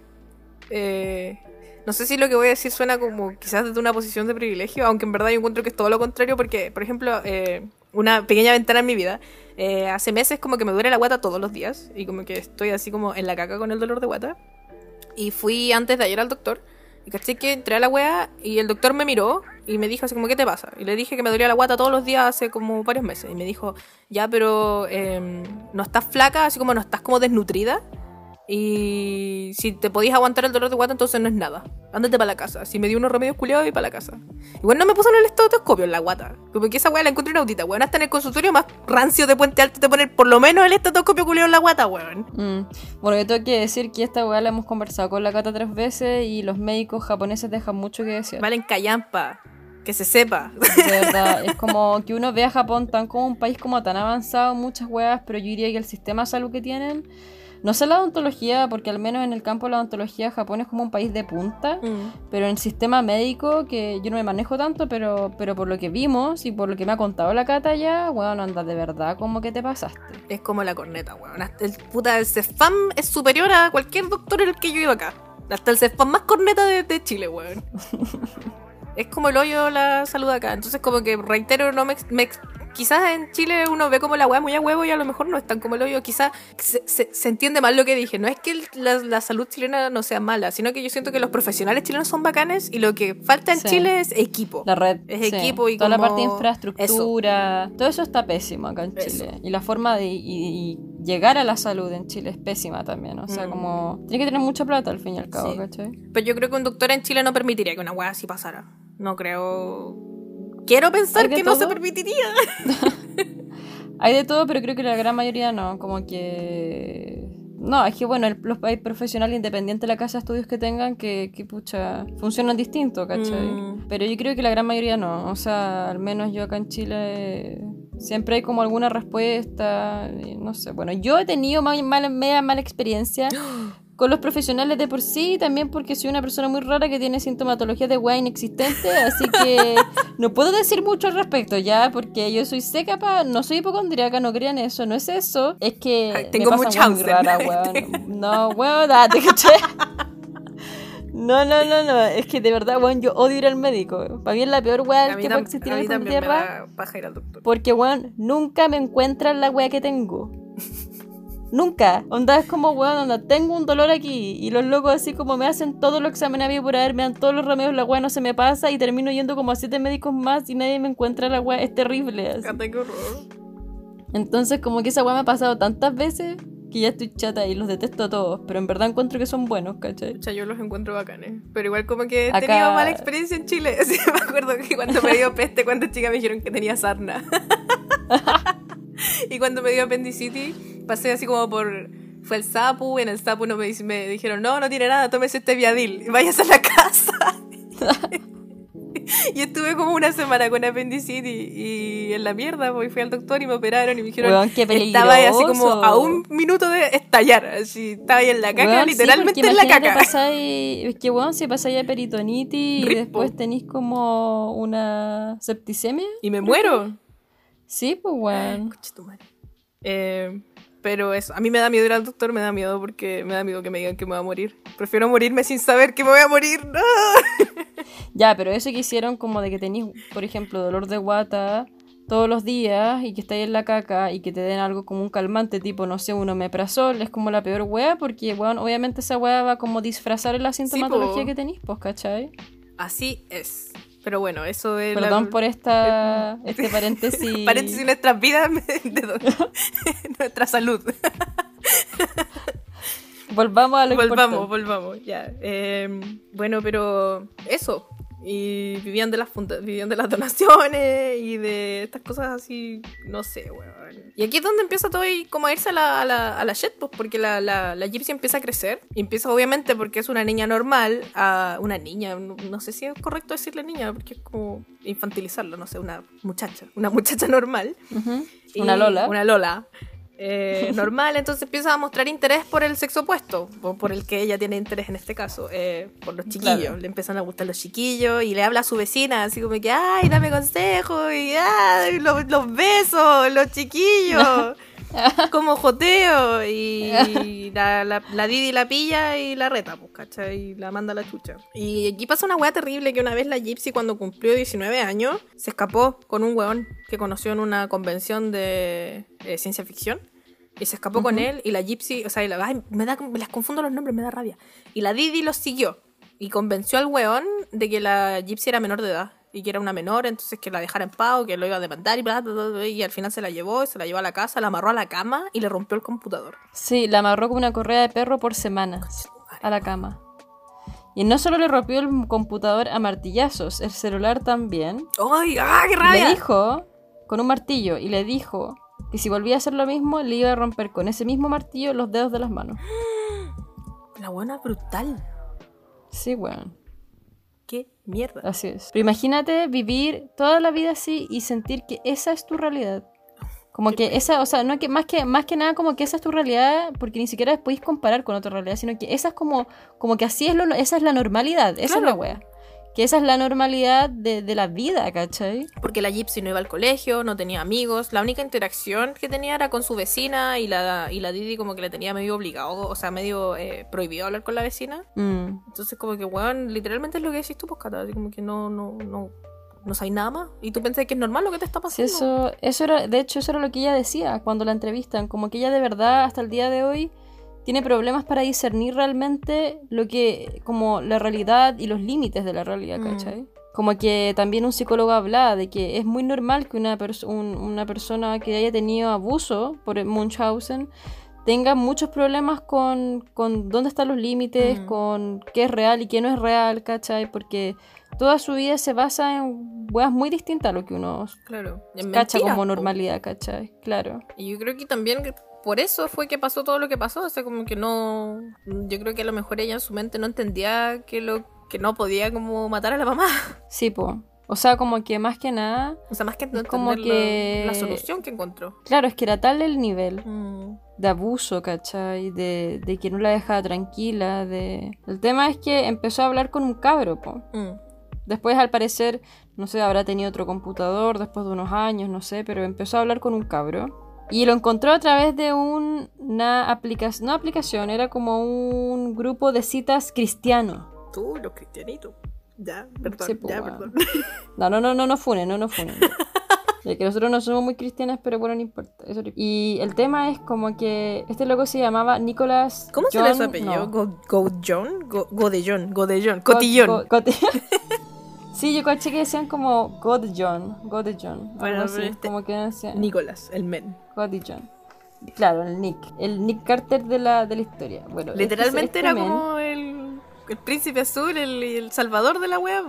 eh, no sé si lo que voy a decir suena como quizás desde una posición de privilegio, aunque en verdad yo encuentro que es todo lo contrario, porque, por ejemplo, eh, una pequeña ventana en mi vida, eh, hace meses como que me duele la guata todos los días, y como que estoy así como en la caca con el dolor de guata. Y fui antes de ayer al doctor. Y caché que entré a la wea y el doctor me miró y me dijo así como, ¿qué te pasa? Y le dije que me dolía la guata todos los días hace como varios meses. Y me dijo, ya, pero em, no estás flaca, así como no estás como desnutrida. Y si te podías aguantar el dolor de guata, entonces no es nada. Ándate para la casa. Si me dio unos remedios culiados y para la casa. Igual no me puso en el estetoscopio en la guata. Como que esa weá la encuentro inaudita, weón. Hasta en el consultorio más rancio de Puente Alto te ponen por lo menos el estetoscopio culiado en la guata, weón. Mm. Bueno, yo tengo que decir que esta weá la hemos conversado con la Cata tres veces y los médicos japoneses dejan mucho que decir. Valen callampa. Que se sepa. De verdad, es como que uno ve a Japón tan como un país como tan avanzado muchas weas, pero yo diría que el sistema de salud que tienen, no sé la odontología, porque al menos en el campo de la odontología Japón es como un país de punta, Mm. pero en el sistema médico, que yo no me manejo tanto, pero, pero por lo que vimos y por lo que me ha contado la Cata ya, weón, anda de verdad como que te pasaste. Es como la corneta, weón. El puta el Cefam es superior a cualquier doctor en el que yo iba acá. Hasta el Cefam más corneta de, de Chile, weón. es como el hoyo la salud acá. Entonces, como que reitero, no me, me quizás en Chile uno ve como la weá muy a huevo y a lo mejor no es tan como el hoyo. Quizás se, se- se entiende mal lo que dije. No es que la, la salud chilena no sea mala, sino que yo siento que los profesionales chilenos son bacanes y lo que falta en Sí. Chile es equipo. La red. Es sí. equipo y Toda la parte de infraestructura. Todo eso está pésimo acá en Eso. Chile. Y la forma de y- y llegar a la salud en Chile es pésima también. O sea, Mm. como. Tiene que tener mucha plata al fin y al cabo, Sí. ¿cachai? Pero yo creo que un doctor en Chile no permitiría que una weá así pasara. No creo. Quiero pensar ¿Hay de que no se permitiría. Hay de todo, pero creo que la gran mayoría no. Como que. No, es que bueno, el- los hay profesionales independientes de la casa de estudios que tengan que, que pucha, funcionan distinto, ¿cachai? Mm. Pero yo creo que la gran mayoría no. O sea, al menos yo acá en Chile siempre hay como alguna respuesta. No sé, bueno, yo he tenido mal, mal- media mala experiencia con los profesionales de por sí, también porque soy una persona muy rara que tiene sintomatología de weá inexistente, así que no puedo decir mucho al respecto ya, porque yo soy seca, pa, no soy hipocondríaca, no crean eso, no es eso, es que Ay, me tengo muy Alzheimer. raras, weón. No, weón, date, ¿cachai? No, no, no, no, es que de verdad, weón, yo odio ir al médico. Para mí es la peor weá que puede existir en esta me tierra. paja ir al doctor. Porque, weón, nunca me encuentran la weá que tengo. Nunca. Onda es como, weón, onda, tengo un dolor aquí. Y los locos así como me hacen todos los exámenes a mí por haber, me dan todos los remedios, la weá no se me pasa. Y termino yendo como a siete médicos más y nadie me encuentra la weá. Es terrible. así. Entonces, como que esa weá me ha pasado tantas veces que ya estoy chata y los detesto a todos. Pero en verdad encuentro que son buenos, ¿cachai? O sea, yo los encuentro bacanes. Pero igual como que he Acá- tenido mala experiencia en Chile. Sí, me acuerdo que cuando me dio peste, cuando chica me dijeron que tenía sarna. y cuando me dio apendicitis, pasé así como por... Fue el sapu, en el sapu no me, me dijeron, no, no tiene nada, tómese este viadil, y vayas a la casa. y estuve como una semana con apendicitis y en la mierda, pues, y fui al doctor y me operaron y me dijeron, Weón, qué estaba ahí así como a un minuto de estallar, así, estaba ahí en la caca, literalmente en la caca. pasáis- es que, weón, si pasáis a peritonitis y después tenéis como una septicemia. Y me muero. Sí, pues, madre. Eh, Pero eso, a mí me da miedo ir al doctor, me da miedo porque me da miedo que me digan que me voy a morir. Prefiero morirme sin saber que me voy a morir. ¡No! Ya, pero eso que hicieron como de que tenéis, por ejemplo, dolor de guata todos los días y que estáis en la caca y que te den algo como un calmante tipo, no sé, un omeprazol, es como la peor wea porque, bueno, obviamente esa wea va como disfrazar la sintomatología po. que tenéis, pues, ¿cachai? Así es. Pero bueno, eso es. la- Perdón por esta, este paréntesis. Paréntesis en nuestras vidas, de nuestra salud. Volvamos a lo volvamos, importante. volvamos, ya. Eh, bueno, pero eso. Y vivían de las vivían de las donaciones y de estas cosas así, no sé, weón. Y aquí es donde empieza todo y como a irse a la, a la, a la shit, pues, porque la, la, la Gypsy empieza a crecer. Y empieza obviamente porque es una niña normal, a una niña, no, no sé si es correcto decirle niña, porque es como infantilizarlo, no sé, una muchacha, una muchacha normal. Ujú. Y- Una Lola. Una Lola. Eh, normal, entonces empieza a mostrar interés por el sexo opuesto, o por el que ella tiene interés en este caso, eh, por los chiquillos. Claro. Le empiezan a gustar los chiquillos y le habla a su vecina, así como que, ay, dame consejo, y ay, los, los besos, los chiquillos, como joteo. Y la, la, la Didi la pilla y la reta, pues, ¿cachai? Y la manda a la chucha. Y aquí pasa una weá terrible que una vez la Gypsy, cuando cumplió 19 años, se escapó con un weón que conoció en una convención de eh, ciencia ficción. Y se escapó con él y la Gypsy, o sea, y la- ay, me, da, las confundo los nombres, me da rabia. Y la Didi los siguió y convenció al weón de que la Gypsy era menor de edad y que era una menor, entonces que la dejara en paz, que lo iba a demandar y bla, bla, bla, bla, y al final se la llevó, se la llevó a la casa, la amarró a la cama y le rompió el computador. Sí, la amarró con una correa de perro por semanas a la cama. Y no solo le rompió el computador a martillazos, el celular también. ¡Ay, ah, qué rabia! le dijo, con un martillo, y le dijo que si volvía a hacer lo mismo, le iba a romper con ese mismo martillo los dedos de las manos. La buena brutal. Sí, weón. ¡Qué mierda! Así es. Pero imagínate vivir toda la vida así y sentir que esa es tu realidad. Como que esa, o sea, no que más que más que nada como que esa es tu realidad, porque ni siquiera podéis comparar con otra realidad, sino que esa es como como que así es lo esa es la normalidad, esa es la Claro. wea. Que esa es la normalidad de, de la vida, ¿cachai? Porque la Gypsy no iba al colegio, no tenía amigos. La única interacción que tenía era con su vecina y la, y la Didi como que le tenía medio obligado, o sea, medio eh, prohibido hablar con la vecina. Mm. Entonces como que, weón, literalmente es lo que decís tú, pues, Cata. Así como que no, no, no, no sabes nada más. Y tú pensás que es normal lo que te está Sí, pasando. eso, eso era, de hecho, eso era lo que ella decía cuando la entrevistan, como que ella de verdad hasta el día de hoy tiene problemas para discernir realmente lo que, como la realidad y los límites de la realidad, Mm. ¿cachai? Como que también un psicólogo hablaba de que es muy normal que una, pers- un- una persona que haya tenido abuso por Munchausen tenga muchos problemas con, con dónde están los límites, Mm. con qué es real y qué no es real, ¿cachai? Porque toda su vida se basa en weas muy distintas a lo que uno Claro. Cacha como normalidad, ¿cachai? Claro. Y yo creo que también por eso fue que pasó todo lo que pasó. O sea, como que no. Yo creo que a lo mejor ella en su mente no entendía que lo que no podía como matar a la mamá. Sí, po. O sea, como que más que nada, O sea, más que no como la- que- la, solución que encontró. claro, es que era tal el nivel Mm. de abuso, ¿cachai? De, de que no la dejaba tranquila, de... El tema es que empezó a hablar con un cabro, po. Mm. Después, al parecer, no sé, habrá tenido otro computador después de unos años, no sé, pero empezó a hablar con un cabro. Y lo encontró a través de un- una aplicación, no aplicación, era como un grupo de citas cristiano. Tú, los cristianitos. Ya, perdón, Sí, pues, ya, weón. perdón. No, no, no, no, no funen, no, no funen. Que nosotros no somos muy cristianas, pero bueno, no importa. Eso- Y el tema es como que este loco se llamaba Nicolás. ¿Cómo John, será su apellido? no. Go- Godillón? Go- Godellón, Godellón, Cotillón. God- sí, yo caché que decían como God John, God John. Bueno, así, este- como que decían Nicolás, el men. God John. Claro, el Nick, el Nick Carter de la, de la historia. Bueno, este- Literalmente este era men- como el, el príncipe azul, el, el salvador de la wea.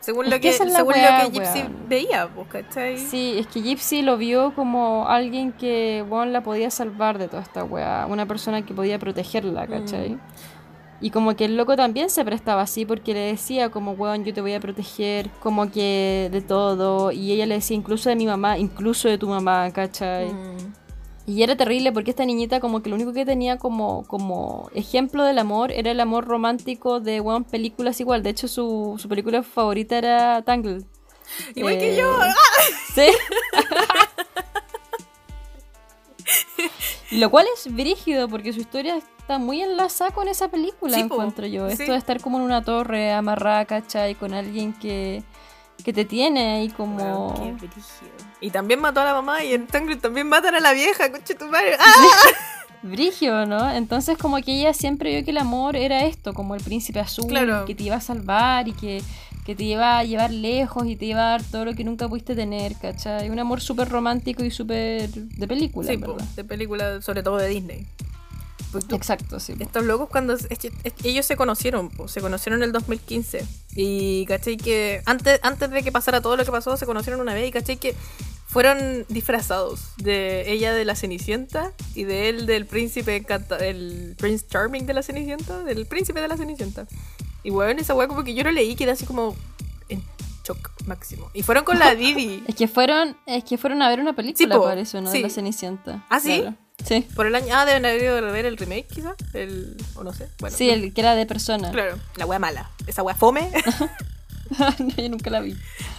Según Es lo que que, según wea, lo que Gypsy weón. veía, ¿cachai? Sí, es que Gypsy lo vio como alguien que, bueno, la podía salvar de toda esta weá. Una persona que podía protegerla, ¿cachai? Y como que el loco también se prestaba así porque le decía como, weón, yo te voy a proteger, como que de todo. Y ella le decía incluso de mi mamá, incluso de tu mamá, ¿cachai? Mm. Y era terrible porque esta niñita como que lo único que tenía como, como ejemplo del amor era el amor romántico de weón, películas igual. De hecho, su, su película favorita era Tangled. Igual que Eh, yo. Sí. Lo cual es brígido porque su historia está muy enlazada con esa película, Sí, po. encuentro yo. Sí. Esto de estar como en una torre amarrada, ¿cachai? Con alguien que, que te tiene ahí como... Weón, qué. Y también mató a la mamá y en Tangled también matan a la vieja, conche tu madre. ¡Ah! Brigio, ¿no? Entonces como que ella siempre vio que el amor era esto, como el príncipe azul, Claro. que te iba a salvar y que, que te iba a llevar lejos y te iba a dar todo lo que nunca pudiste tener, ¿cachai? Un amor súper romántico y súper de película, Sí, ¿verdad? de película, sobre todo de Disney. Pues tú- Exacto, sí. Estos locos cuando ellos se conocieron, po, se conocieron en el 2015 y caché que antes, antes de que pasara todo lo que pasó se conocieron una vez y caché que fueron disfrazados de ella de la Cenicienta y de él del príncipe encanta el Prince Charming de la Cenicienta, del príncipe de la Cenicienta. Y bueno, esa weá como que yo lo leí quedé así como en shock máximo. Y fueron con la Didi Es que fueron, es que fueron a ver una película, Sí, parece, ¿no? sí. De la Cenicienta. ¿Ah, sí? Claro. Sí. por el año. Ah, deben haber ido a ver el remake quizás. El, o no sé. Bueno, Sí, el que era de persona. Claro, la wea mala. Esa wea fome. No, yo nunca la vi.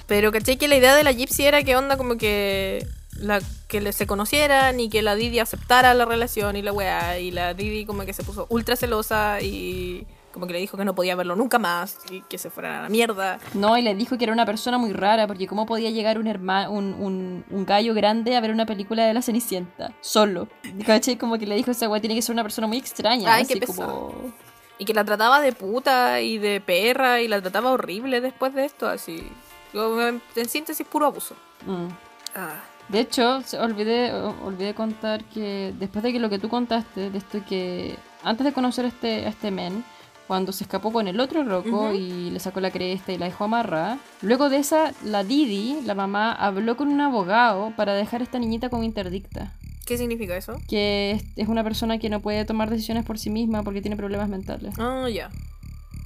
Pero caché que la idea de la Gypsy era que onda como que la que se conocieran y que la Didi aceptara la relación y la weá. Y la Didi como que se puso ultra celosa y como que le dijo que no podía verlo nunca más y que se fuera a la mierda. No, y le dijo que era una persona muy rara, porque cómo podía llegar un, herma un, un, un gallo grande a ver una película de la Cenicienta, solo. ¿Cachai? Como que le dijo esa weá tiene que ser una persona muy extraña. Ay, qué así pesado. como... Y que la trataba de puta y de perra y la trataba horrible después de esto, así. En síntesis, puro abuso. Mm. Ah. De hecho, olvidé, olvidé contar que después de que lo que tú contaste, de esto que antes de conocer a este, a este men, cuando se escapó con el otro Ujú. y le sacó la cresta y la dejó amarrada, luego de esa, la Didi, la mamá, habló con un abogado para dejar a esta niñita como interdicta. ¿Qué significa eso? Que es, una persona que no puede tomar decisiones por sí misma porque tiene problemas mentales. Ah, ya.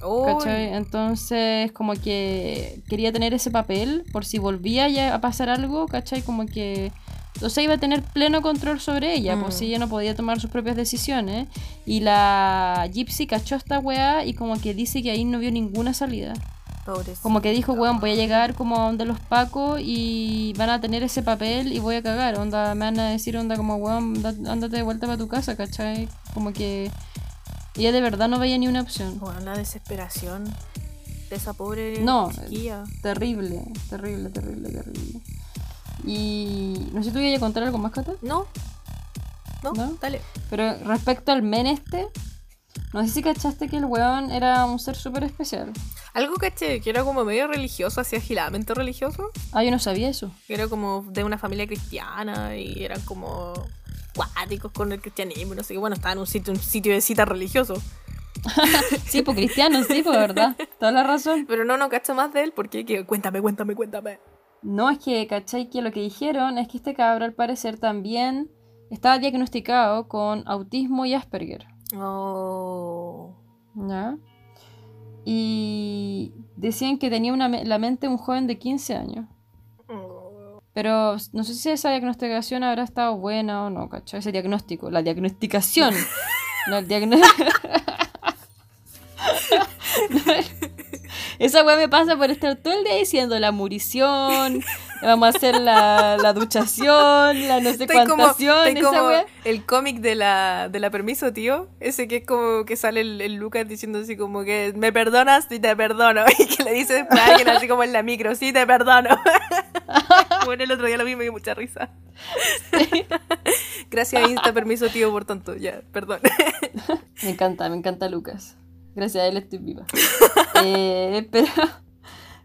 Oh, ¿Cachai? Entonces, como que quería tener ese papel por si volvía ya a pasar algo, ¿cachai? Como que. O sea, iba a tener pleno control sobre ella, Mm. pues si ella no podía tomar sus propias decisiones. Y la Gypsy cachó esta weá y como que dice que ahí no vio ninguna salida. pobrecita. Como que dijo, weón, voy a llegar como a donde los pacos y van a tener ese papel y voy a cagar. Onda, me van a decir, onda, como, weón, da- ándate de vuelta para tu casa, ¿cachai? Como que ella de verdad no veía ni una opción. Bueno, la desesperación de esa pobre No, chiquilla. Terrible, terrible, terrible, terrible. Y no sé si tú ibas a contar algo más, Cata, No. No, ¿No? dale. pero respecto al men este, no sé si cachaste que el weón era un ser súper especial. Algo caché, que era como medio religioso, así agiladamente religioso. Ah, yo no sabía eso. Que era como de una familia cristiana y eran como cuáticos con el cristianismo, no sé qué. Bueno, estaba en un sitio, un sitio de cita religioso. Sí, pues cristiano, sí, pues verdad. Toda la razón. Pero no, no cacho más de él porque que, cuéntame, cuéntame, cuéntame. No, es que, ¿cachai? Que lo que dijeron es que este cabro al parecer también estaba diagnosticado con autismo y Asperger. Oh. ¿Ya? Y decían que tenía una la mente de un joven de 15 años. Oh. Pero no sé si esa diagnosticación habrá estado buena o no, ¿cachai? Ese diagnóstico, la diagnosticación. no, el diagno- Esa weá me pasa por estar todo el día diciendo la murición, vamos a hacer la, la duchación, la no sé Estoy como, esa como el cómic de la, de la permiso, tío. Ese que es como que sale el, el Lucas diciendo así como que me perdonas y te perdono. Y que le dice después a alguien así como en la micro, sí te perdono. bueno, el otro día lo vi y mucha risa. Gracias Insta, permiso, tío, por tanto. Ya, perdón. Me encanta, me encanta Lucas. Gracias a él estoy viva. Eh, pero,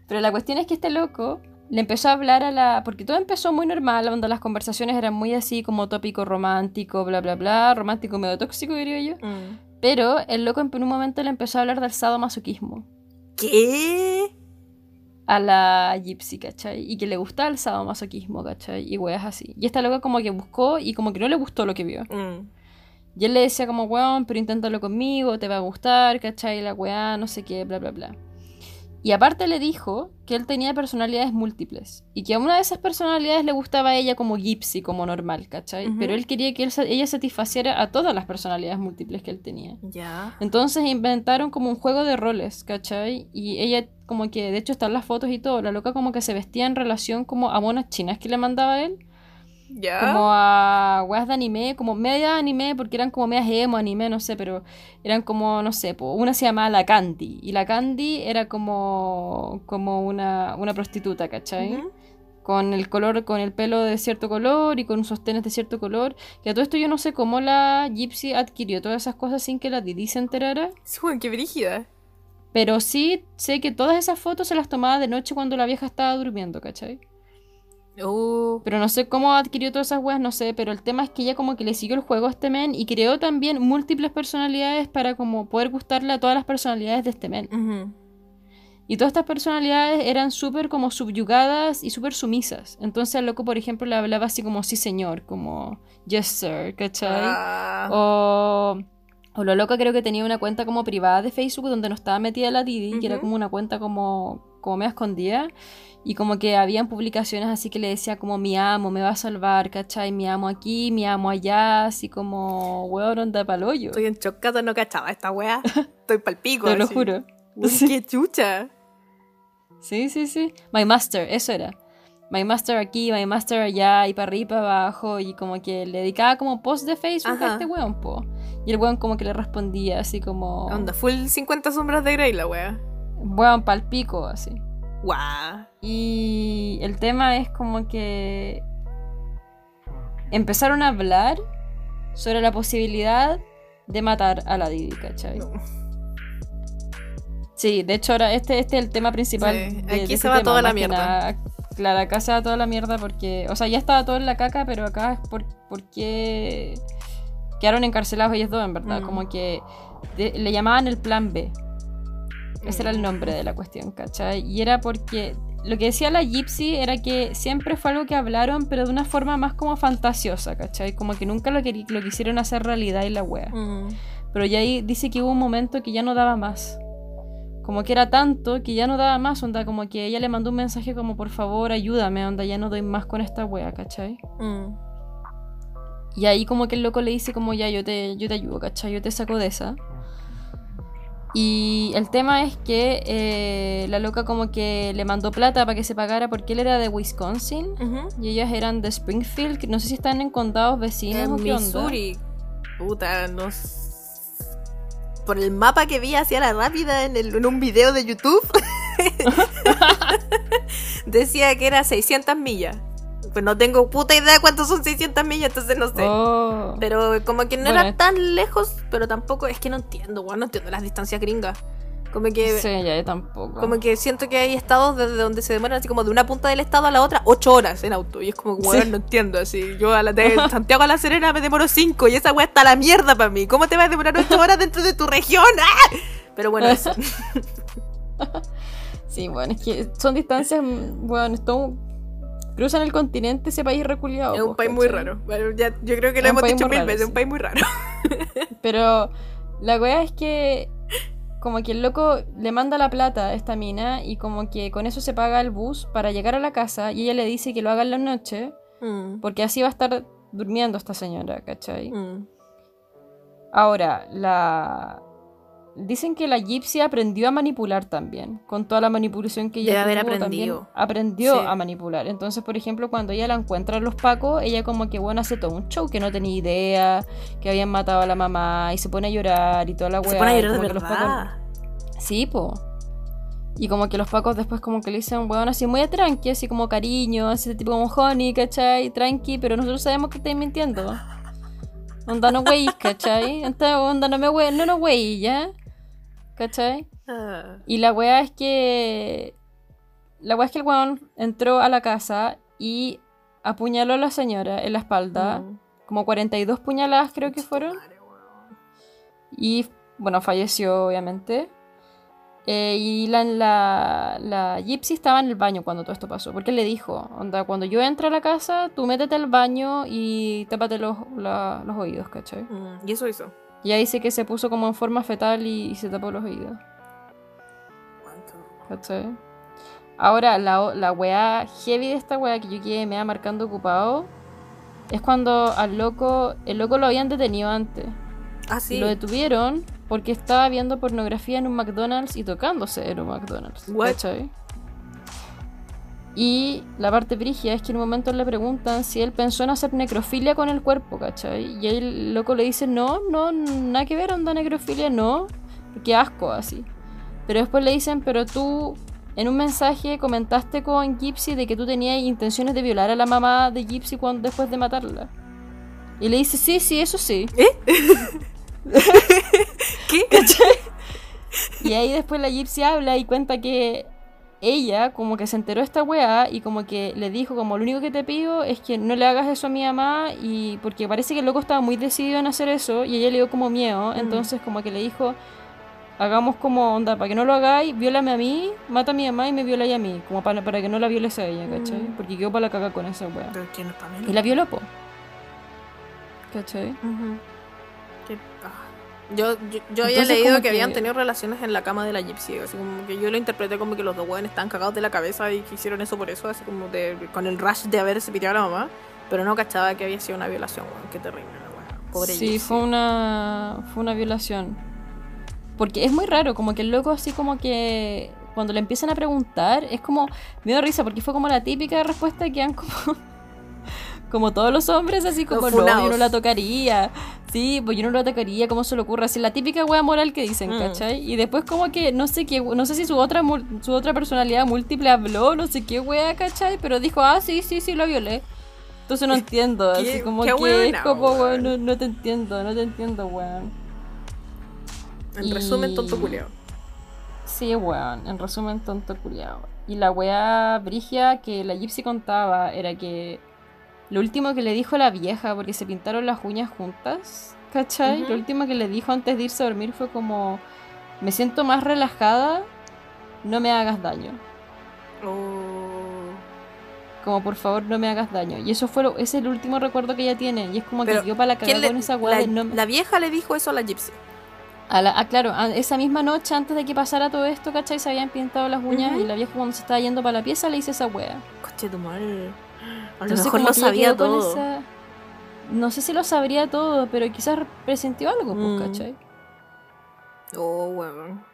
pero la cuestión es que este loco le empezó a hablar a la... Porque todo empezó muy normal, donde las conversaciones eran muy así como tópico romántico, bla, bla, bla, romántico medio tóxico, diría yo. Mm. Pero el loco en un momento le empezó a hablar del sadomasoquismo ¿Qué? a la Gypsy, ¿cachai? Y que le gustaba el sadomasoquismo, ¿cachai? Y weas así. Y esta loca como que buscó y como que no le gustó lo que vio. Mm. Y él le decía como, weón, pero inténtalo conmigo, te va a gustar, ¿cachai? La weá, no sé qué, bla, bla, bla. Y aparte le dijo que él tenía personalidades múltiples. Y que a una de esas personalidades le gustaba a ella como gypsy, como normal, ¿cachai? Pero él quería que él ella satisfaciera a todas las personalidades múltiples que él tenía. Ya. Entonces inventaron como un juego de roles, ¿cachai? Y ella como que, de hecho están las fotos y todo, la loca como que se vestía en relación como a monas chinas que le mandaba él. Ya. como a weas de anime, como media anime, porque eran como medias emo anime, no sé, pero eran como, no sé, po, una se llamaba La Candy, y la Candy era como, como una, una prostituta, ¿cachai? Con el color, con el pelo de cierto color y con sostenes de cierto color. Y a todo esto yo no sé cómo la Gypsy adquirió todas esas cosas sin que la Didi se enterara. Qué brígida. Pero sí sé que todas esas fotos se las tomaba de noche cuando la vieja estaba durmiendo, ¿cachai? Uh, Pero no sé cómo adquirió todas esas weas, no sé, pero el tema es que ella como que le siguió el juego a este men y creó también múltiples personalidades para como poder gustarle a todas las personalidades de este men. Y todas estas personalidades eran súper como subyugadas y súper sumisas. Entonces al loco, por ejemplo, le hablaba así como sí señor, como yes sir, ¿cachai? Ah, O, o lo loca creo que tenía una cuenta como privada de Facebook donde no estaba metida la Didi, que era como una cuenta como, como media escondida. Y como que habían publicaciones así que le decía como mi amo, me va a salvar, ¿cachai? Mi amo aquí, mi amo allá, así como weón onda pa'l Estoy en chocata, no cachaba esta wea. Estoy pal pico. Te lo así. juro. Uy, Sí. Qué chucha. Sí, sí, sí. My Master, eso era. My Master aquí, My Master allá, y para arriba y para abajo. Y como que le dedicaba como post de Facebook Ajá. a este weón, po. Y el weón como que le respondía así como... Onda, full 50 sombras de Grey la wea. Weón pa'l pico, así. Guau. Y el tema es como que empezaron a hablar sobre la posibilidad de matar a la Didi, ¿cachai? No. Sí, de hecho ahora este, este es el tema principal. Sí, de- aquí de se este va tema, toda la mierda. nada. Claro, acá se va toda la mierda porque, o sea, ya estaba todo en la caca, pero acá es por, porque quedaron encarcelados ellos dos, en verdad. Mm. Como que de- le llamaban el plan B. Ese era el nombre de la cuestión, ¿cachai? Y era porque lo que decía la Gypsy era que siempre fue algo que hablaron, pero de una forma más como fantasiosa, ¿cachai? Como que nunca lo, lo quisieron hacer realidad y la wea. Mm. Pero ya ahí dice que hubo un momento que ya no daba más. Como que era tanto que ya no daba más, onda, como que ella le mandó un mensaje como por favor ayúdame, onda, ya no doy más con esta wea, ¿cachai? Mm. Y ahí como que el loco le dice como ya yo te, yo te ayudo, ¿cachai? Yo te saco de esa. Y el tema es que eh, la loca como que le mandó plata para que se pagara porque él era de Wisconsin y ellas eran de Springfield, que no sé si están en condados vecinos o En onda. Missouri. Puta, no Por el mapa que vi hacia la rápida en, el- en un video de YouTube, decía que era 600 millas. Pues no tengo puta idea cuántos son 600 millas, entonces no sé. Oh. Pero como que no Bueno, era es- tan lejos, pero tampoco, es que no entiendo, weón, no entiendo las distancias gringas. Como que, Sí, ya yo tampoco. como que siento que hay estados desde donde se demoran así como de una punta del estado a la otra, ocho horas en auto. Y es como, weón, Sí. no entiendo. Así, yo a la de Santiago a la Serena me demoro cinco y esa weá está a la mierda para mí. ¿Cómo te vas a demorar ocho horas dentro de tu región? ¡Ah! Pero bueno, eso. Sí, bueno, es que son distancias, bueno, esto cruzan el continente ese país reculiado. es un pues, país muy raro. Bueno, ya- yo creo que lo Es hemos dicho mil raro, veces, sí. un país muy raro. Pero la wea es que como que el loco le manda la plata a esta mina y como que con eso se paga el bus para llegar a la casa y ella le dice que lo haga en la noche Mm, porque así va a estar durmiendo esta señora, ¿cachai? mm. Ahora, la... Dicen que la Gypsy aprendió a manipular también, con toda la manipulación que ella Debe haber tuvo, aprendido. también aprendió Sí. a manipular. Entonces, por ejemplo, cuando ella la encuentra en los pacos, ella como que, bueno, hace todo un show que no tenía idea, que habían matado a la mamá, y se pone a llorar y toda la weá. Se pone a llorar de que los verdad. pacos- Sí, po. Y como que los pacos después como que le dicen, weón, así muy tranqui, así como cariño, así tipo como honey, ¿cachai? Tranqui, pero nosotros sabemos que estáis mintiendo. Onda no wey, ¿cachai? Esta onda no me wey, no no wey, ¿ya? ¿Cachai? Ah. Y la weá es que. La weá es que el weón entró a la casa y apuñaló a la señora en la espalda. Mm. Como 42 puñaladas creo que fueron. Y bueno, falleció obviamente. Eh, y la, la, la Gypsy estaba en el baño cuando todo esto pasó. Porque él le dijo, onda, cuando yo entre a la casa, tú métete al baño y tápate los, la- los oídos, ¿cachai? Mm, Y eso hizo. Y ahí dice que se puso como en forma fetal y, y se tapó los oídos. ¿Cachai? Ahora, la, la weá heavy de esta weá que yo quedé me va marcando ocupado es cuando al loco, el loco lo habían detenido antes. Ah, sí. lo detuvieron porque estaba viendo pornografía en un McDonald's y tocándose en un McDonald's. What? ¿Cachai? Y la parte brígida es que en un momento le preguntan si él pensó en hacer necrofilia con el cuerpo, ¿cachai? Y ahí el loco le dice, no, no, nada que ver, onda necrofilia, no. Qué asco, así. Pero después le dicen, pero tú en un mensaje comentaste con Gypsy de que tú tenías intenciones de violar a la mamá de Gypsy cuando, después de matarla. Y le dice, sí, sí, eso sí. ¿Eh? ¿Qué? ¿Cachai? Y ahí después la Gypsy habla y cuenta que ella como que se enteró de esta weá y como que le dijo como lo único que te pido es que no le hagas eso a mi mamá y porque parece que el loco estaba muy decidido en hacer eso y ella le dio como miedo, entonces como que le dijo hagamos como onda, para que no lo hagáis, viólame a mí, mata a mi mamá y me viola a mí, como para, para que no la violes a ella, ¿cachai? Mm. Porque quedó para la caga con esa weá. Pero ¿quién es Pamela? Y la violó, po. ¿Cachai? Ah. Yo, yo, yo había leído que, que- habían tenido relaciones en la cama de la Gypsy, así como que yo lo interpreté como que los dos weones estaban cagados de la cabeza y que hicieron eso por eso, así como de, con el rush de haberse piteado a la mamá, pero no cachaba que había sido una violación, weón, qué terrible weá. Pobre sí, Gypsy. fue una, fue una violación. Porque es muy raro, como que el loco así como que cuando le empiezan a preguntar, es como, me dio risa porque fue como la típica respuesta que han como, como todos los hombres, así como, no, yo no la tocaría. Sí, pues yo no la tocaría, ¿cómo se le ocurre? Así la típica wea moral que dicen, Mm. ¿cachai? Y después como que, no sé qué, no sé si su otra, su otra personalidad múltiple habló, no sé qué wea, ¿cachai? Pero dijo, ah, sí, sí, sí, la violé. Entonces no entiendo, así como que es como, weón. no, no te entiendo, no te entiendo, weón. En Y- resumen, tonto culeo. Sí, weón, en resumen, tonto culiao. Y la weá brigia que la Gypsy contaba era que lo último que le dijo la vieja, porque se pintaron las uñas juntas, ¿cachai? Lo último que le dijo antes de irse a dormir fue como, me siento más relajada, no me hagas daño. Oh. Como por favor no me hagas daño. Y eso fue lo- es el último recuerdo que ella tiene. Y es como Pero, que dio para la ¿Quién cagada con esa la, no me- la vieja le dijo eso a la Gypsy. A la- ah, claro, a- esa misma noche antes de que pasara todo esto, ¿cachai? Se habían pintado las uñas y la vieja cuando se estaba yendo para la pieza le hice esa wea. Coche tu madre. A lo mejor lo sabía todo. esa- No sé si lo sabría todo, pero quizás presintió algo, pues, Mm. ¿cachai? Oh, weón.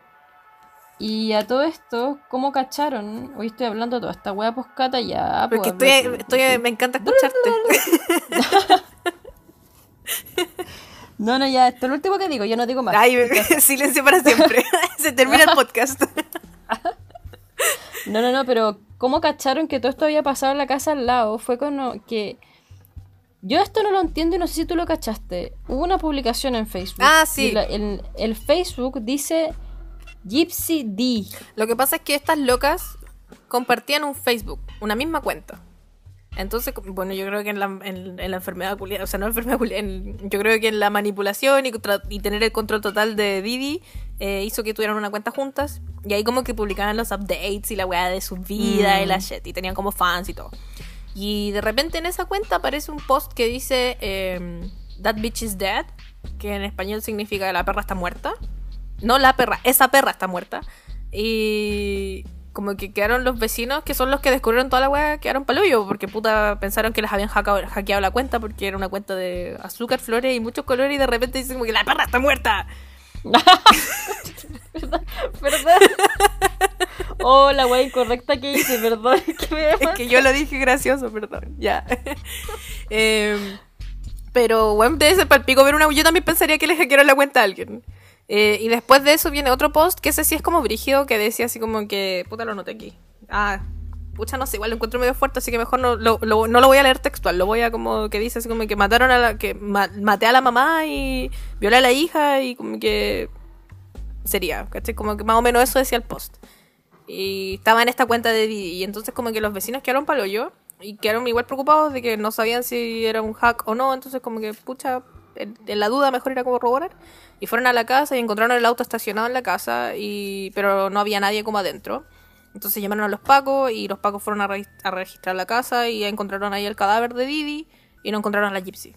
Y a todo esto, ¿cómo cacharon? Hoy estoy hablando de toda esta wea poscata ya. Porque pues, estoy, hablo- estoy, me encanta escucharte. No, no, ya, esto es lo último que digo, yo no digo más. Ay, silencio para siempre. Se termina el podcast. No, no, no, pero ¿cómo cacharon que todo esto había pasado en la casa al lado? Fue con que... Yo esto no lo entiendo y no sé si tú lo cachaste. Hubo una publicación en Facebook. Ah, sí. y la- el, el Facebook dice Gypsy D. Lo que pasa es que estas locas compartían un Facebook, una misma cuenta. Entonces, bueno, yo creo que en la, en, en la enfermedad culiada, o sea, no enfermedad culiada, yo creo que en la manipulación y, y tener el control total de Didi eh, hizo que tuvieran una cuenta juntas. Y ahí como que publicaban los updates y la weá de su vida y la shit. Y tenían como fans y todo. Y de repente en esa cuenta aparece un post que dice em, That bitch is dead, que en español significa la perra está muerta. No la perra, esa perra está muerta. Y como que quedaron los vecinos, que son los que descubrieron toda la weá, quedaron palullo, porque puta pensaron que les habían hackado- hackeado la cuenta, porque era una cuenta de azúcar, flores y muchos colores, y de repente dicen como que la perra está muerta. ¿Verdad? Oh, la wea incorrecta que hice, perdón. que me Es que yo lo dije gracioso, perdón. Ya. Em, pero, bueno, debe ser palpico ver una. Yo también pensaría que le hackearon la cuenta a alguien. Eh, y después de eso viene otro post que ese sí es como brígido, que decía así como que. Puta, lo noté aquí. Ah, pucha, no sé, igual lo encuentro medio fuerte, así que mejor no lo, no lo voy a leer textual. Lo voy a como que dice así como que mataron a la. que ma- maté a la mamá y violé a la hija y como que. Sería, ¿cachai? Como que más o menos eso decía el post. Y estaba en esta cuenta de Didi. Y entonces como que los vecinos quedaron palo yo. Y quedaron igual preocupados de que no sabían si era un hack o no. Entonces como que, pucha, en, en la duda mejor era corroborar. Y fueron a la casa y encontraron el auto estacionado en la casa. y Pero no había nadie como adentro. Entonces llamaron a los pacos y los pacos fueron a, re- a registrar la casa y encontraron ahí el cadáver de Didi y no encontraron a la Gypsy.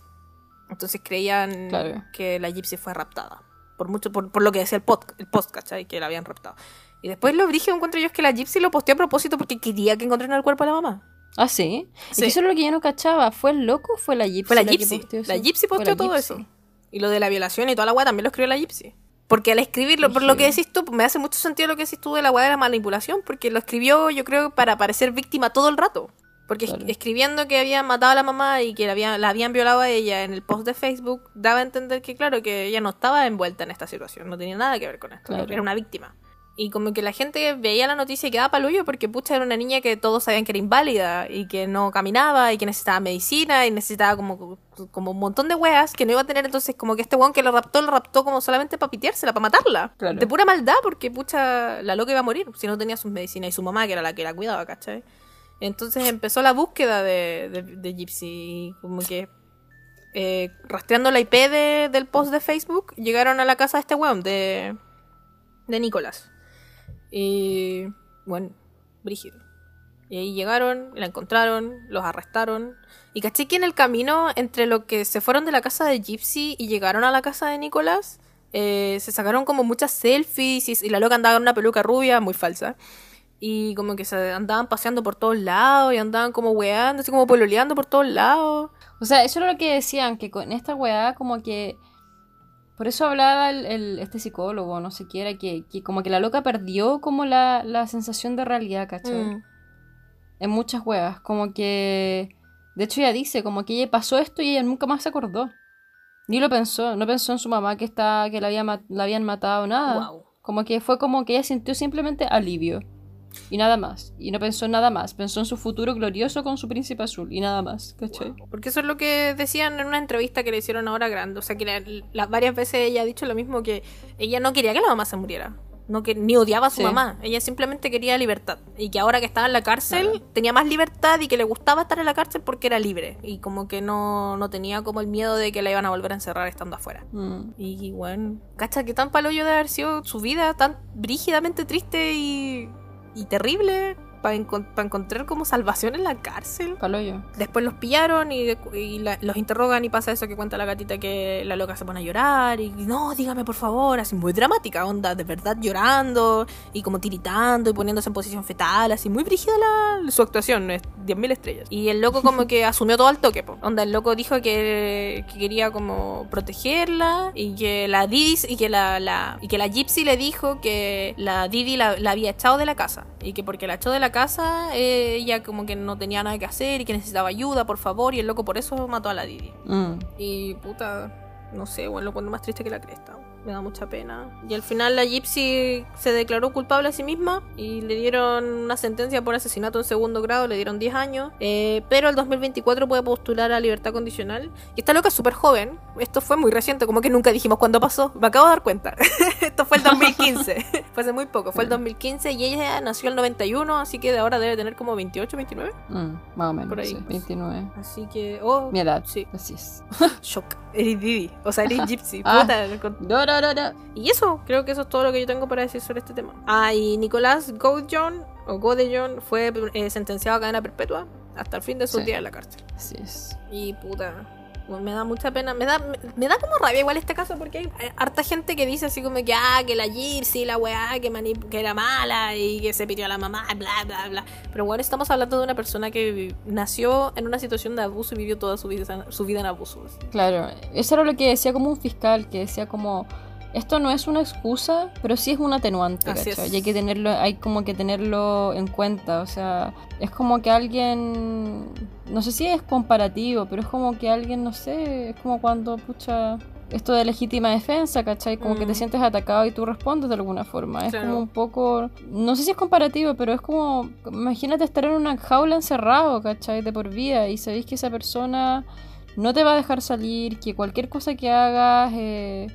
Entonces creían Claro. que la Gypsy fue raptada. Por mucho, por, por lo que decía el, pod, el post, ¿cachai? Que la habían raptado. Y después lo brígido encuentro yo es que la Gypsy lo posteó a propósito porque quería que encontraran el cuerpo de la mamá. Ah, sí. Sí. eso es lo que yo no cachaba. ¿Fue el loco o fue la Gypsy? Fue la que Gypsy. La? Gypsy posteó la todo Gypsy. eso. Y lo de la violación y toda la weá también lo escribió la Gypsy. Porque al escribirlo, por lo que decís tú, me hace mucho sentido lo que decís tú de la weá de la manipulación, porque lo escribió, yo creo, para parecer víctima todo el rato. Porque Claro. escribiendo que habían matado a la mamá y que la habían, la habían violado a ella en el post de Facebook, daba a entender que, claro, que ella no estaba envuelta en esta situación, no tenía nada que ver con esto, Claro. era una víctima. Y como que la gente veía la noticia y quedaba palullo porque, pucha, era una niña que todos sabían que era inválida y que no caminaba y que necesitaba medicina y necesitaba como, como un montón de weas que no iba a tener. Entonces, como que este weón que lo raptó, lo raptó como solamente para piteársela, para matarla. Claro. De pura maldad porque, pucha, la loca iba a morir si no tenía sus medicinas y su mamá, que era la que la cuidaba, ¿cachai? Entonces empezó la búsqueda de, de, de Gypsy y como que eh, rastreando la IP de- del post de Facebook llegaron a la casa de este weón, de, de Nicolás. Y bueno, brígido. Y ahí llegaron, la encontraron, los arrestaron. Y caché que en el camino, entre lo que se fueron de la casa de Gypsy y llegaron a la casa de Nicolás, eh, se sacaron como muchas selfies y, la loca andaba con una peluca rubia muy falsa. Y como que se andaban paseando por todos lados y andaban como weando, así como pololeando por todos lados. O sea, eso era lo que decían, que con esta weá como que... Por eso hablaba el, el- este psicólogo, no sé era, que, que como que la loca perdió como la, la sensación de realidad, ¿cachai? Mm. En muchas weas, como que... De hecho ella dice, como que ella pasó esto y ella nunca más se acordó. Ni lo pensó, no pensó en su mamá que, está, que la, había la habían matado, nada. Wow. Como que fue como que ella sintió simplemente alivio. Y nada más. Y no pensó en nada más. Pensó en su futuro glorioso con su príncipe azul. Y nada más, ¿cachai? Porque eso es lo que decían en una entrevista que le hicieron ahora grande. O sea, que la- la- varias veces ella ha dicho lo mismo, que ella no quería que la mamá se muriera. No que, ni odiaba a su Sí. mamá. Ella simplemente quería libertad. Y que ahora que estaba en la cárcel Claro. tenía más libertad y que le gustaba estar en la cárcel porque era libre. Y como que no, no tenía como el miedo de que la iban a volver a encerrar estando afuera. Mm. Y bueno, cacha que tan palo yo de haber sido su vida tan brígidamente triste y, y terrible para encontrar como salvación en la cárcel. Palo yo. Después los pillaron y, y la- los interrogan y pasa eso que cuenta la gatita que la loca se pone a llorar y no, dígame por favor, así muy dramática, onda, de verdad llorando y como tiritando y poniéndose en posición fetal, así muy brígida la, su actuación, es 10.000 estrellas. Y el loco como que asumió todo al toque, po. onda, el loco dijo que, que quería como protegerla y que la Didi y que la, la- y que la Gypsy le dijo que la Didi la, la había echado de la casa y que porque la echó de la casa eh, ella como que no tenía nada que hacer y que necesitaba ayuda, por favor, y el loco por eso mató a la Didi. Mm. Y puta, no sé, bueno, lo pone más triste que la cresta. Me da mucha pena. Y al final la Gypsy se declaró culpable a sí misma y le dieron una sentencia por asesinato en segundo grado, le dieron 10 años. Eh, pero el 2024 puede postular a libertad condicional. Y esta loca es súper joven. Esto fue muy reciente, como que nunca dijimos cuándo pasó. Me acabo de dar cuenta. Esto fue el 2015. fue hace muy poco, fue el 2015 y ella nació el 91, así que de ahora debe tener como 28, 29. Mm. Más o menos. Por ahí. sí, 29. Así que, oh, Mi edad. Sí. Así es. shock. Eres Didi, o sea, eres Gypsy. Ah. Puta, no, no. Y eso, creo que eso es todo lo que yo tengo para decir sobre este tema. Ah, y Nicolás Godejohn, o Godejohn, fue eh, sentenciado a cadena perpetua hasta el fin de sus Sí. días en la cárcel. Así es. Y puta, me da mucha pena, me da, me, da como rabia igual este caso porque hay eh, harta gente que dice así como que, ah, que la Gypsy, la weá, que, que era mala y que se pidió a la mamá, bla, bla, bla. Pero bueno, estamos hablando de una persona que nació en una situación de abuso y vivió toda su vida, su vida en abuso. así. Claro, eso era lo que decía como un fiscal, que decía como, esto no es una excusa, pero sí es un atenuante, Así ¿cachai? es. Y hay que tenerlo, hay como que tenerlo en cuenta, o sea, es como que alguien, no sé si es comparativo, pero es como que alguien, no sé, es como cuando, pucha, esto de legítima defensa, ¿cachai? Como que te Mm. sientes atacado y tú respondes de alguna forma. Es Claro. como un poco, no sé si es comparativo, pero es como, imagínate estar en una jaula encerrado, ¿cachai? De por vida y sabéis que esa persona no te va a dejar salir, que cualquier cosa que hagas... eh,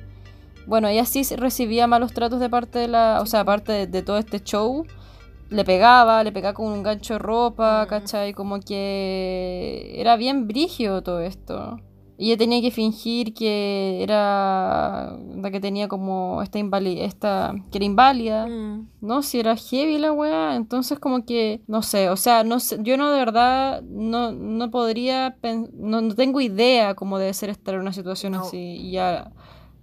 Bueno, ella sí recibía malos tratos de parte de la... O sea, aparte de, de todo este show, le pegaba, le pegaba con un gancho de ropa, Mm. ¿cachai? Como que era bien brigio todo esto. Y ella tenía que fingir que era... La que tenía como esta inválida... Esta, que era inválida. Mm. No, si era heavy la weá, entonces como que, no sé, o sea, no sé, yo no de verdad, no, no podría, no, no tengo idea cómo debe ser estar en una situación No. así, y a,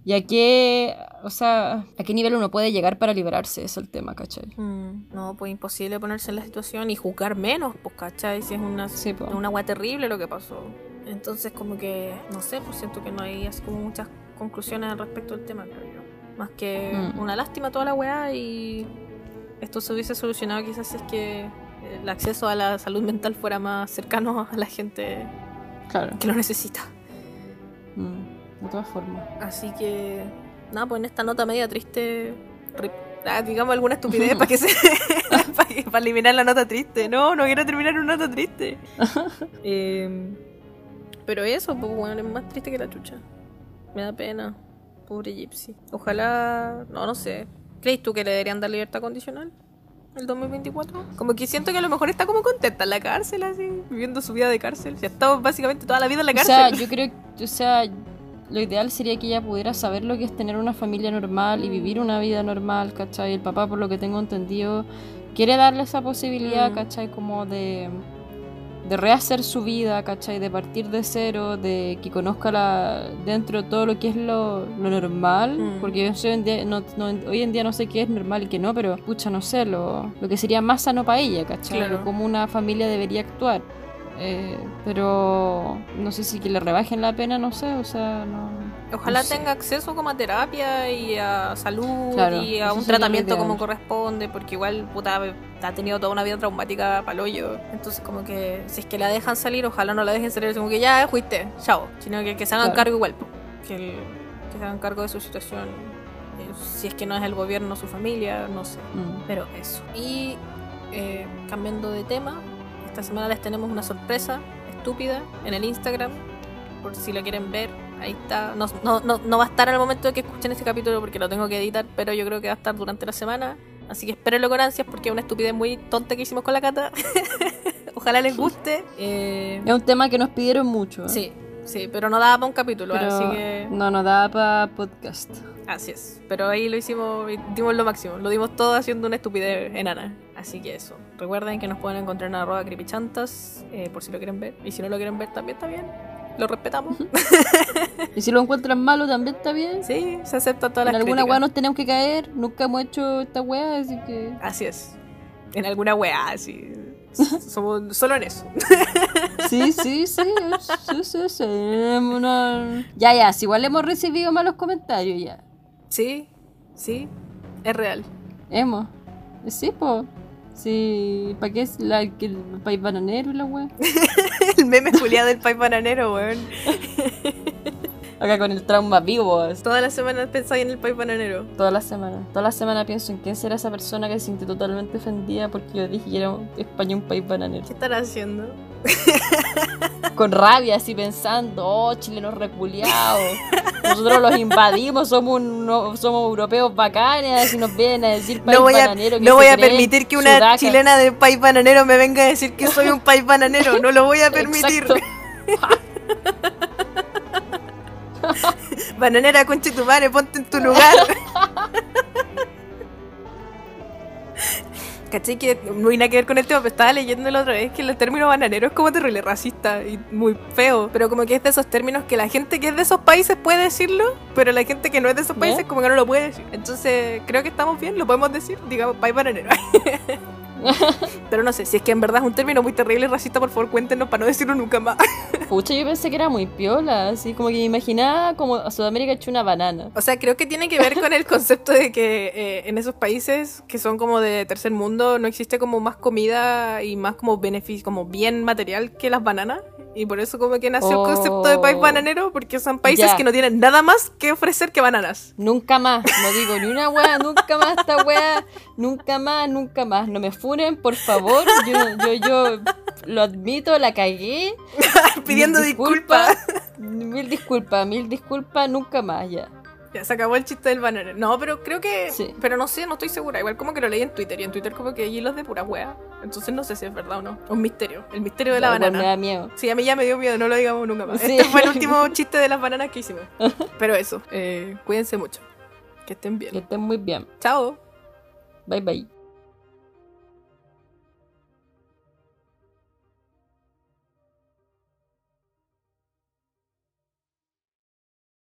y a qué, o sea, a qué nivel uno puede llegar para liberarse, es el tema, ¿cachai? Mm, No, pues imposible ponerse en la situación y juzgar menos, pues, ¿cachai? Si es una, Sí, es una weá terrible lo que pasó. Entonces, como que, no sé, pues siento que no hay así como muchas conclusiones al respecto del tema, creo yo. Más que Mm. una lástima toda la weá y esto se hubiese solucionado quizás si es que el acceso a la salud mental fuera más cercano a la gente Claro. que lo necesita. Mm, De todas formas. Así que, nada, pues en esta nota media triste. Ah, digamos alguna estupidez para que se. para, que- para eliminar la nota triste. No, no quiero terminar una nota triste. Eh, pero eso, pues bueno, es más triste que la chucha. Me da pena. Pobre Gypsy. Ojalá. No, no sé. ¿Crees tú que le deberían dar libertad condicional? ¿El 2024? Como que siento que a lo mejor está como contenta en la cárcel, así, viviendo su vida de cárcel. Se ha estado básicamente toda la vida en la O cárcel. sea, yo creo o sea, lo ideal sería que ella pudiera saber lo que es tener una familia normal y vivir una vida normal, ¿cachai? El papá, por lo que tengo entendido, quiere darle esa posibilidad, Mm. ¿cachai? Como de, de rehacer su vida, ¿cachai? De partir de cero, de que conozca la, dentro de todo lo que es lo, lo normal, Mm. porque hoy en día no, no- hoy en día no sé qué es normal y qué no, pero, pucha, no sé, lo, lo que sería más sano para ella, ¿cachai? Claro. O Cómo una familia debería actuar. Eh, pero no sé si que le rebajen la pena, no sé, o sea, no. Ojalá no sé. tenga acceso como a terapia y a salud Claro, y a un tratamiento como corresponde, porque igual puta ha tenido toda una vida traumática para hoyo. Entonces como que si es que la dejan salir, ojalá no la dejen salir, como que ya fuiste, chao. Sino que, que se hagan Claro. cargo igual, que, el- que se hagan cargo de su situación. Eh, Si es que no es el gobierno, su familia, no sé. Mm. Pero eso. Y eh, cambiando de tema, esta semana les tenemos una sorpresa estúpida en el Instagram. Por si lo quieren ver, ahí está. No, no, no, no va a estar al momento de que escuchen este capítulo porque lo tengo que editar, pero yo creo que va a estar durante la semana. Así que espérenlo con ansias porque es una estupidez muy tonta que hicimos con la cata. Ojalá les guste. Eh, Es un tema que nos pidieron mucho. ¿eh? sí, sí, pero no daba para un capítulo, pero así que. no nos da para podcast. Así es. Pero ahí lo hicimos, dimos lo máximo. Lo dimos todo haciendo una estupidez enana. Así que eso. Recuerden que nos pueden encontrar en arroba creepychantas, eh, por si lo quieren ver. Y si no lo quieren ver, también está bien. Lo respetamos. Y si lo encuentran malo, también está bien. sí, se acepta todas en las alguna críticas. weá nos tenemos que caer. Nunca hemos hecho esta weá, así que. Así es. En alguna weá, así. Somos solo en eso. Sí, sí, sí. sí, sí, sí. No- Ya, ya. Si igual hemos recibido malos comentarios, ya. Sí, sí. Es real. Hemos. Sí, po. Sí. ¿Para qué es la, que el país bananero y la weá? El meme juliado del país bananero, weón. Acá con el trauma vivo. así. Todas las semanas pensáis en el país bananero. Toda la semana. Toda la semana pienso en quién será esa persona que se sintió totalmente ofendida porque yo dije que era España un país bananero. ¿Qué estará haciendo? Con rabia, así pensando, oh, chilenos reculeados. Nosotros los invadimos, somos, un- no- somos europeos bacanes, así nos vienen a decir país No voy a, bananero. que no voy a permitir que una chilena de país bananero me venga a decir que soy un país bananero. No lo voy a permitir. Bananera, conche tu madre, ponte en tu lugar. ¿Cachai? Que no hay nada que ver con el tema, pero estaba leyendo la otra vez que el término bananero es como terrible racista y muy feo. Pero como que es de esos términos que la gente que es de esos países puede decirlo, pero la gente que no es de esos países como que no lo puede decir. Entonces creo que estamos bien, lo podemos decir, digamos, país bananero. pero no sé, si es que en verdad es un término muy terrible y racista, por favor cuéntenos para no decirlo nunca más. Pucha, yo pensé que era muy piola, así como que me imaginaba como a Sudamérica hecho una banana. O sea, creo que tiene que ver con el concepto de que eh, en esos países que son como de tercer mundo no existe como más comida y más como beneficio, como bien material que las bananas. Y por eso como que nació el concepto de país Oh. bananero, porque son países Ya. que no tienen nada más que ofrecer que bananas. Nunca más, no digo ni una wea, nunca más esta wea, nunca más, nunca más. No me funen, por favor. Yo, yo, yo lo admito, la cagué. Pidiendo disculpas. Mil disculpas, mil disculpas, nunca más, ya. Ya se acabó el chiste del bananero. No, pero creo que... Sí. Pero no sé, no estoy segura. Igual como que lo leí en Twitter y en Twitter como que hay hilos de pura wea. Entonces no sé si es verdad o no. Un misterio. El misterio de la Igual banana. Me da miedo. Sí, a mí ya me dio miedo, no lo digamos nunca más. Sí. Este fue el último chiste de las bananas que hicimos. Pero eso, eh, cuídense mucho. Que estén Que bien. estén muy bien. Chao. Bye bye.